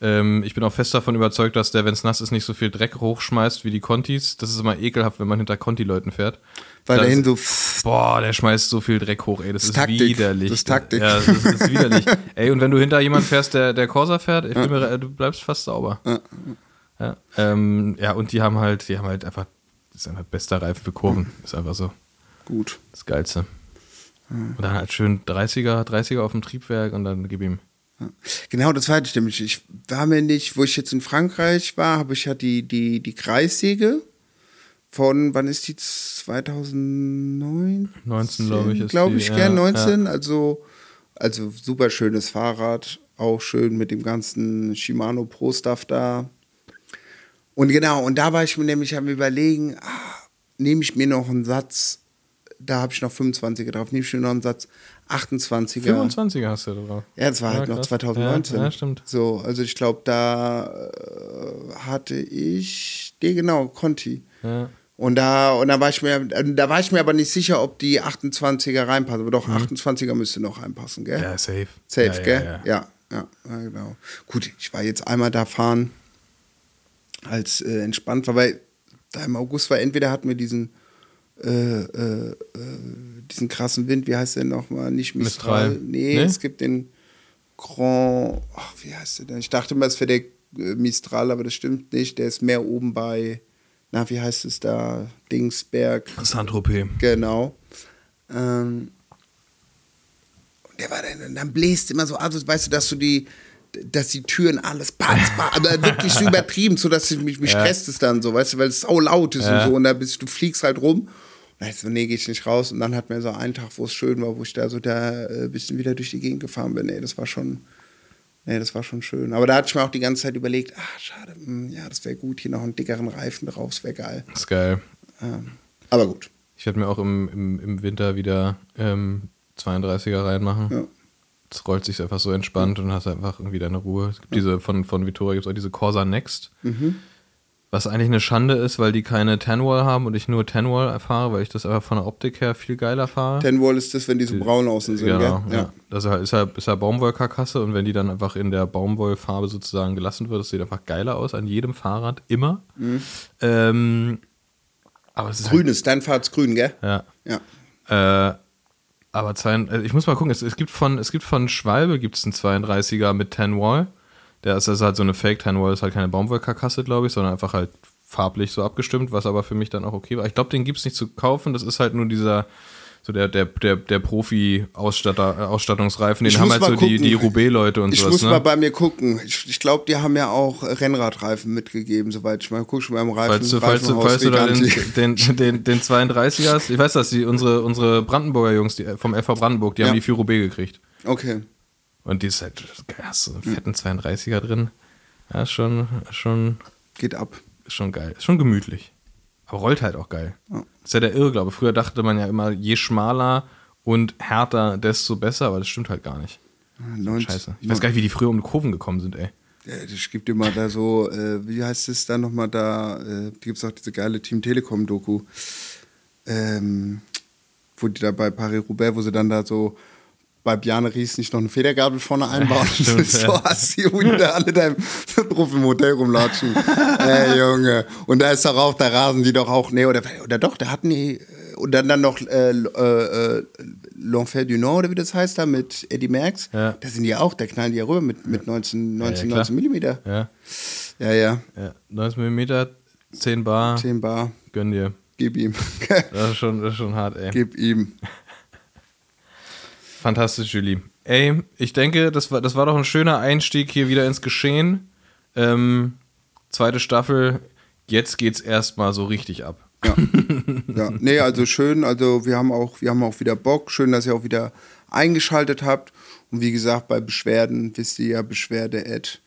Ähm, ich bin auch fest davon überzeugt, dass der, wenn es nass ist, nicht so viel Dreck hochschmeißt wie die Contis. Das ist immer ekelhaft, wenn man hinter Conti-Leuten fährt. Weil Das- dahin so. Boah, der schmeißt so viel Dreck hoch, ey. Das, Das ist ist Taktik. widerlich. Das ist Taktik. Ja, das ist, das ist widerlich. *laughs* ey, und wenn du hinter jemand fährst, der, der Corsa fährt, ich bin mir, du bleibst fast sauber. Ja, ähm, ja, und die haben halt, die haben halt einfach, das ist einfach bester Reifen für Kurven. Ist einfach so Gut. das Geilste. Und dann halt schön 30er, 30er auf dem Triebwerk und dann gib ihm. Genau, das ich nämlich. Ich war mir nicht, wo ich jetzt in Frankreich war, habe ich ja die, die, die Kreissäge von, wann ist die? 2009? 19, glaube ich, Glaube die, ich, ja, gern, 19. Also, also super schönes Fahrrad. Auch schön mit dem ganzen Shimano Pro Stuff da. Und genau, und da war ich mir nämlich am überlegen, ah, nehme ich mir noch einen Satz, da habe ich noch 25er drauf, nehme ich mir noch einen Satz 28er. 25er hast du da drauf. Ja, das war Ja, halt noch krass. 2019. Ja, ja, stimmt. So, also ich glaube, da äh, hatte ich, nee, genau, Conti. Ja. Und da, und da war ich mir, da war ich mir aber nicht sicher, ob die 28er reinpassen. Aber doch, 28er müsste noch reinpassen, gell? Mhm. Ja, safe. Safe, ja, gell? Ja, ja. Ja, ja, ja, genau. Gut, ich war jetzt einmal da fahren, als äh, entspannt war, weil da im August war, entweder hatten wir diesen, äh, äh, äh, diesen krassen Wind, wie heißt der nochmal? Nicht Mistral. Mistral. Nee, Nee? es gibt den Grand, ach, wie heißt der denn? Ich dachte immer, es wäre der äh, Mistral, aber das stimmt nicht. Der ist mehr oben bei, na, wie heißt es da? Dingsberg. Saint-Tropez. Genau. Ähm, und der war dann, dann bläst immer so, also weißt du, dass du die, dass die Türen alles patz, patz, aber wirklich so *laughs* übertrieben, so dass ich mich, mich Ja. stresst es dann so, weißt du, weil es sau laut ist Ja. und so und da bist du fliegst halt rum. Ich so, nee, geh ich nicht raus. Und dann hat mir so einen Tag, wo es schön war, wo ich da so da äh, bisschen wieder durch die Gegend gefahren bin. Nee, das war schon, nee, das war schon schön. Aber da hatte ich mir auch die ganze Zeit überlegt, ach, schade, hm, ja, das wäre gut, hier noch einen dickeren Reifen drauf, das wäre geil. ist geil. Ähm, aber gut. Ich werde mir auch im, im, im Winter wieder ähm, 32er reinmachen. Ja. Es rollt sich einfach so entspannt und hast einfach irgendwie deine Ruhe. Es gibt diese von, von Vittoria gibt es auch diese Corsa Next. Mhm. Was eigentlich eine Schande ist, weil die keine Tenwall haben und ich nur Tenwall fahre, weil ich das einfach von der Optik her viel geiler fahre. Ten Wall ist das, wenn die so braun außen sind, Genau, gell? ja. Das ist halt, ist halt, halt Baumwollkarkasse und wenn die dann einfach in der Baumwollfarbe sozusagen gelassen wird, das sieht einfach geiler aus an jedem Fahrrad, immer. Ähm, aber es ist Grün ist, dein Fahrrad ist grün, gell? Halt, Ja. ja. Äh, aber zwei, äh, ich muss mal gucken, es, es gibt von, es gibt von Schwalbe gibt's einen 32er mit 10 Wall. Der ist, das ist halt so eine Fake Tan Wall, ist halt keine Baumwollkarkasse, glaube ich, sondern einfach halt farblich so abgestimmt, was aber für mich dann auch okay war. Ich glaube, den gibt es nicht zu kaufen. Das ist halt nur dieser, so der, der, der, der Profi-Ausstattungsreifen. Den Ich haben halt so die, die. Roubaix-Leute und Ich sowas. muss ne? mal bei mir gucken. Ich, ich glaube, die haben ja auch Rennradreifen mitgegeben, soweit ich mal gucke schon beim Reifen. Falls du, falls du, falls du da den, den, den, den 32 hast, ich weiß das, die, unsere, unsere Brandenburger Jungs die, vom FV Brandenburg, die Ja. haben die für Roubaix gekriegt. Okay. Und die ist halt, geil, hast du so einen fetten 32er drin. Ja, ist schon, schon, Geht ab. ist schon geil. Ist schon gemütlich. Aber rollt halt auch geil. Ja. Das ist ja der Irrglaube. Früher dachte man ja immer, je schmaler und härter, desto besser, aber das stimmt halt gar nicht. 90, Scheiße. Ich weiß gar nicht, wie die früher um die Kurven gekommen sind, ey. Ja, gebe dir mal da so, äh, wie heißt es da nochmal da, äh, gibt es auch diese geile Team Telekom-Doku, ähm, wo die da bei Paris-Roubaix, wo sie dann da so bei Bjarne Ries nicht noch eine Federgabel vorne *laughs* einbauen. Stimmt, *laughs* so ja. hast Hunde da alle im *laughs* drauf im Hotel rumlatschen. Ey, Junge. Und da ist doch auch, da rasen die doch auch, nee, oder, oder doch, da hatten die, und dann, dann noch äh, äh, äh, L'Enfer du Nord, oder wie das heißt da, mit Eddie Merckx. Ja. Da sind die auch, da knallen die ja rüber mit, mit 19, 19, klar. 19 Millimeter. Ja, Ja, ja. ja. 90 mm, 10 Bar, 10 Bar. gönn dir. Gib ihm. Das ist schon, das ist schon hart, ey. Gib ihm. Fantastisch, Julie. Ey, ich denke, das war, das war doch ein schöner Einstieg hier wieder ins Geschehen. Ähm, zweite Staffel, jetzt geht's erstmal so richtig ab. Ja. ja. Nee, also schön. Also wir haben auch, wir haben auch wieder Bock. Schön, dass ihr auch wieder eingeschaltet habt. Und wie gesagt, bei Beschwerden wisst ihr ja Beschwerde at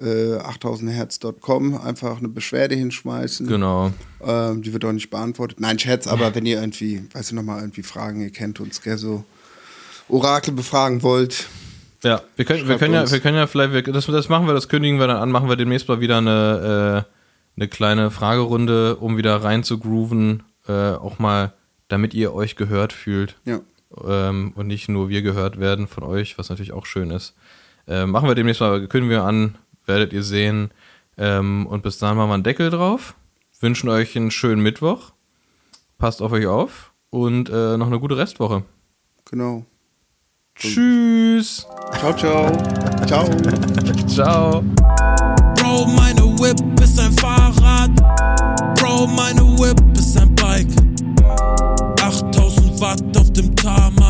äh, 8000herz.com. Einfach eine Beschwerde hinschmeißen. Genau. Ähm, die wird auch nicht beantwortet. Nein, Scherz, aber wenn ihr irgendwie, weißt du, nochmal irgendwie Fragen, ihr kennt uns, gell, so Orakel befragen wollt. Ja, wir können, wir können ja, wir können ja vielleicht, wir, das, das machen wir, das kündigen wir dann an, machen wir demnächst mal wieder eine, äh, eine kleine Fragerunde, um wieder rein zu grooven, äh, auch mal, damit ihr euch gehört fühlt. Ja. ähm, und nicht nur wir gehört werden von euch, was natürlich auch schön ist. Äh, machen wir demnächst mal, kündigen wir an, werdet ihr sehen. Ähm, und bis dahin machen wir einen Deckel drauf. Wünschen euch einen schönen Mittwoch. Passt auf euch auf und äh, noch eine gute Restwoche. Genau. Tschüss. Ciao, ciao. ciao. *laughs* ciao. Bro, meine Whip ist ein Fahrrad. Bro, meine Whip ist ein Bike. 8000 Watt auf dem Tarmac.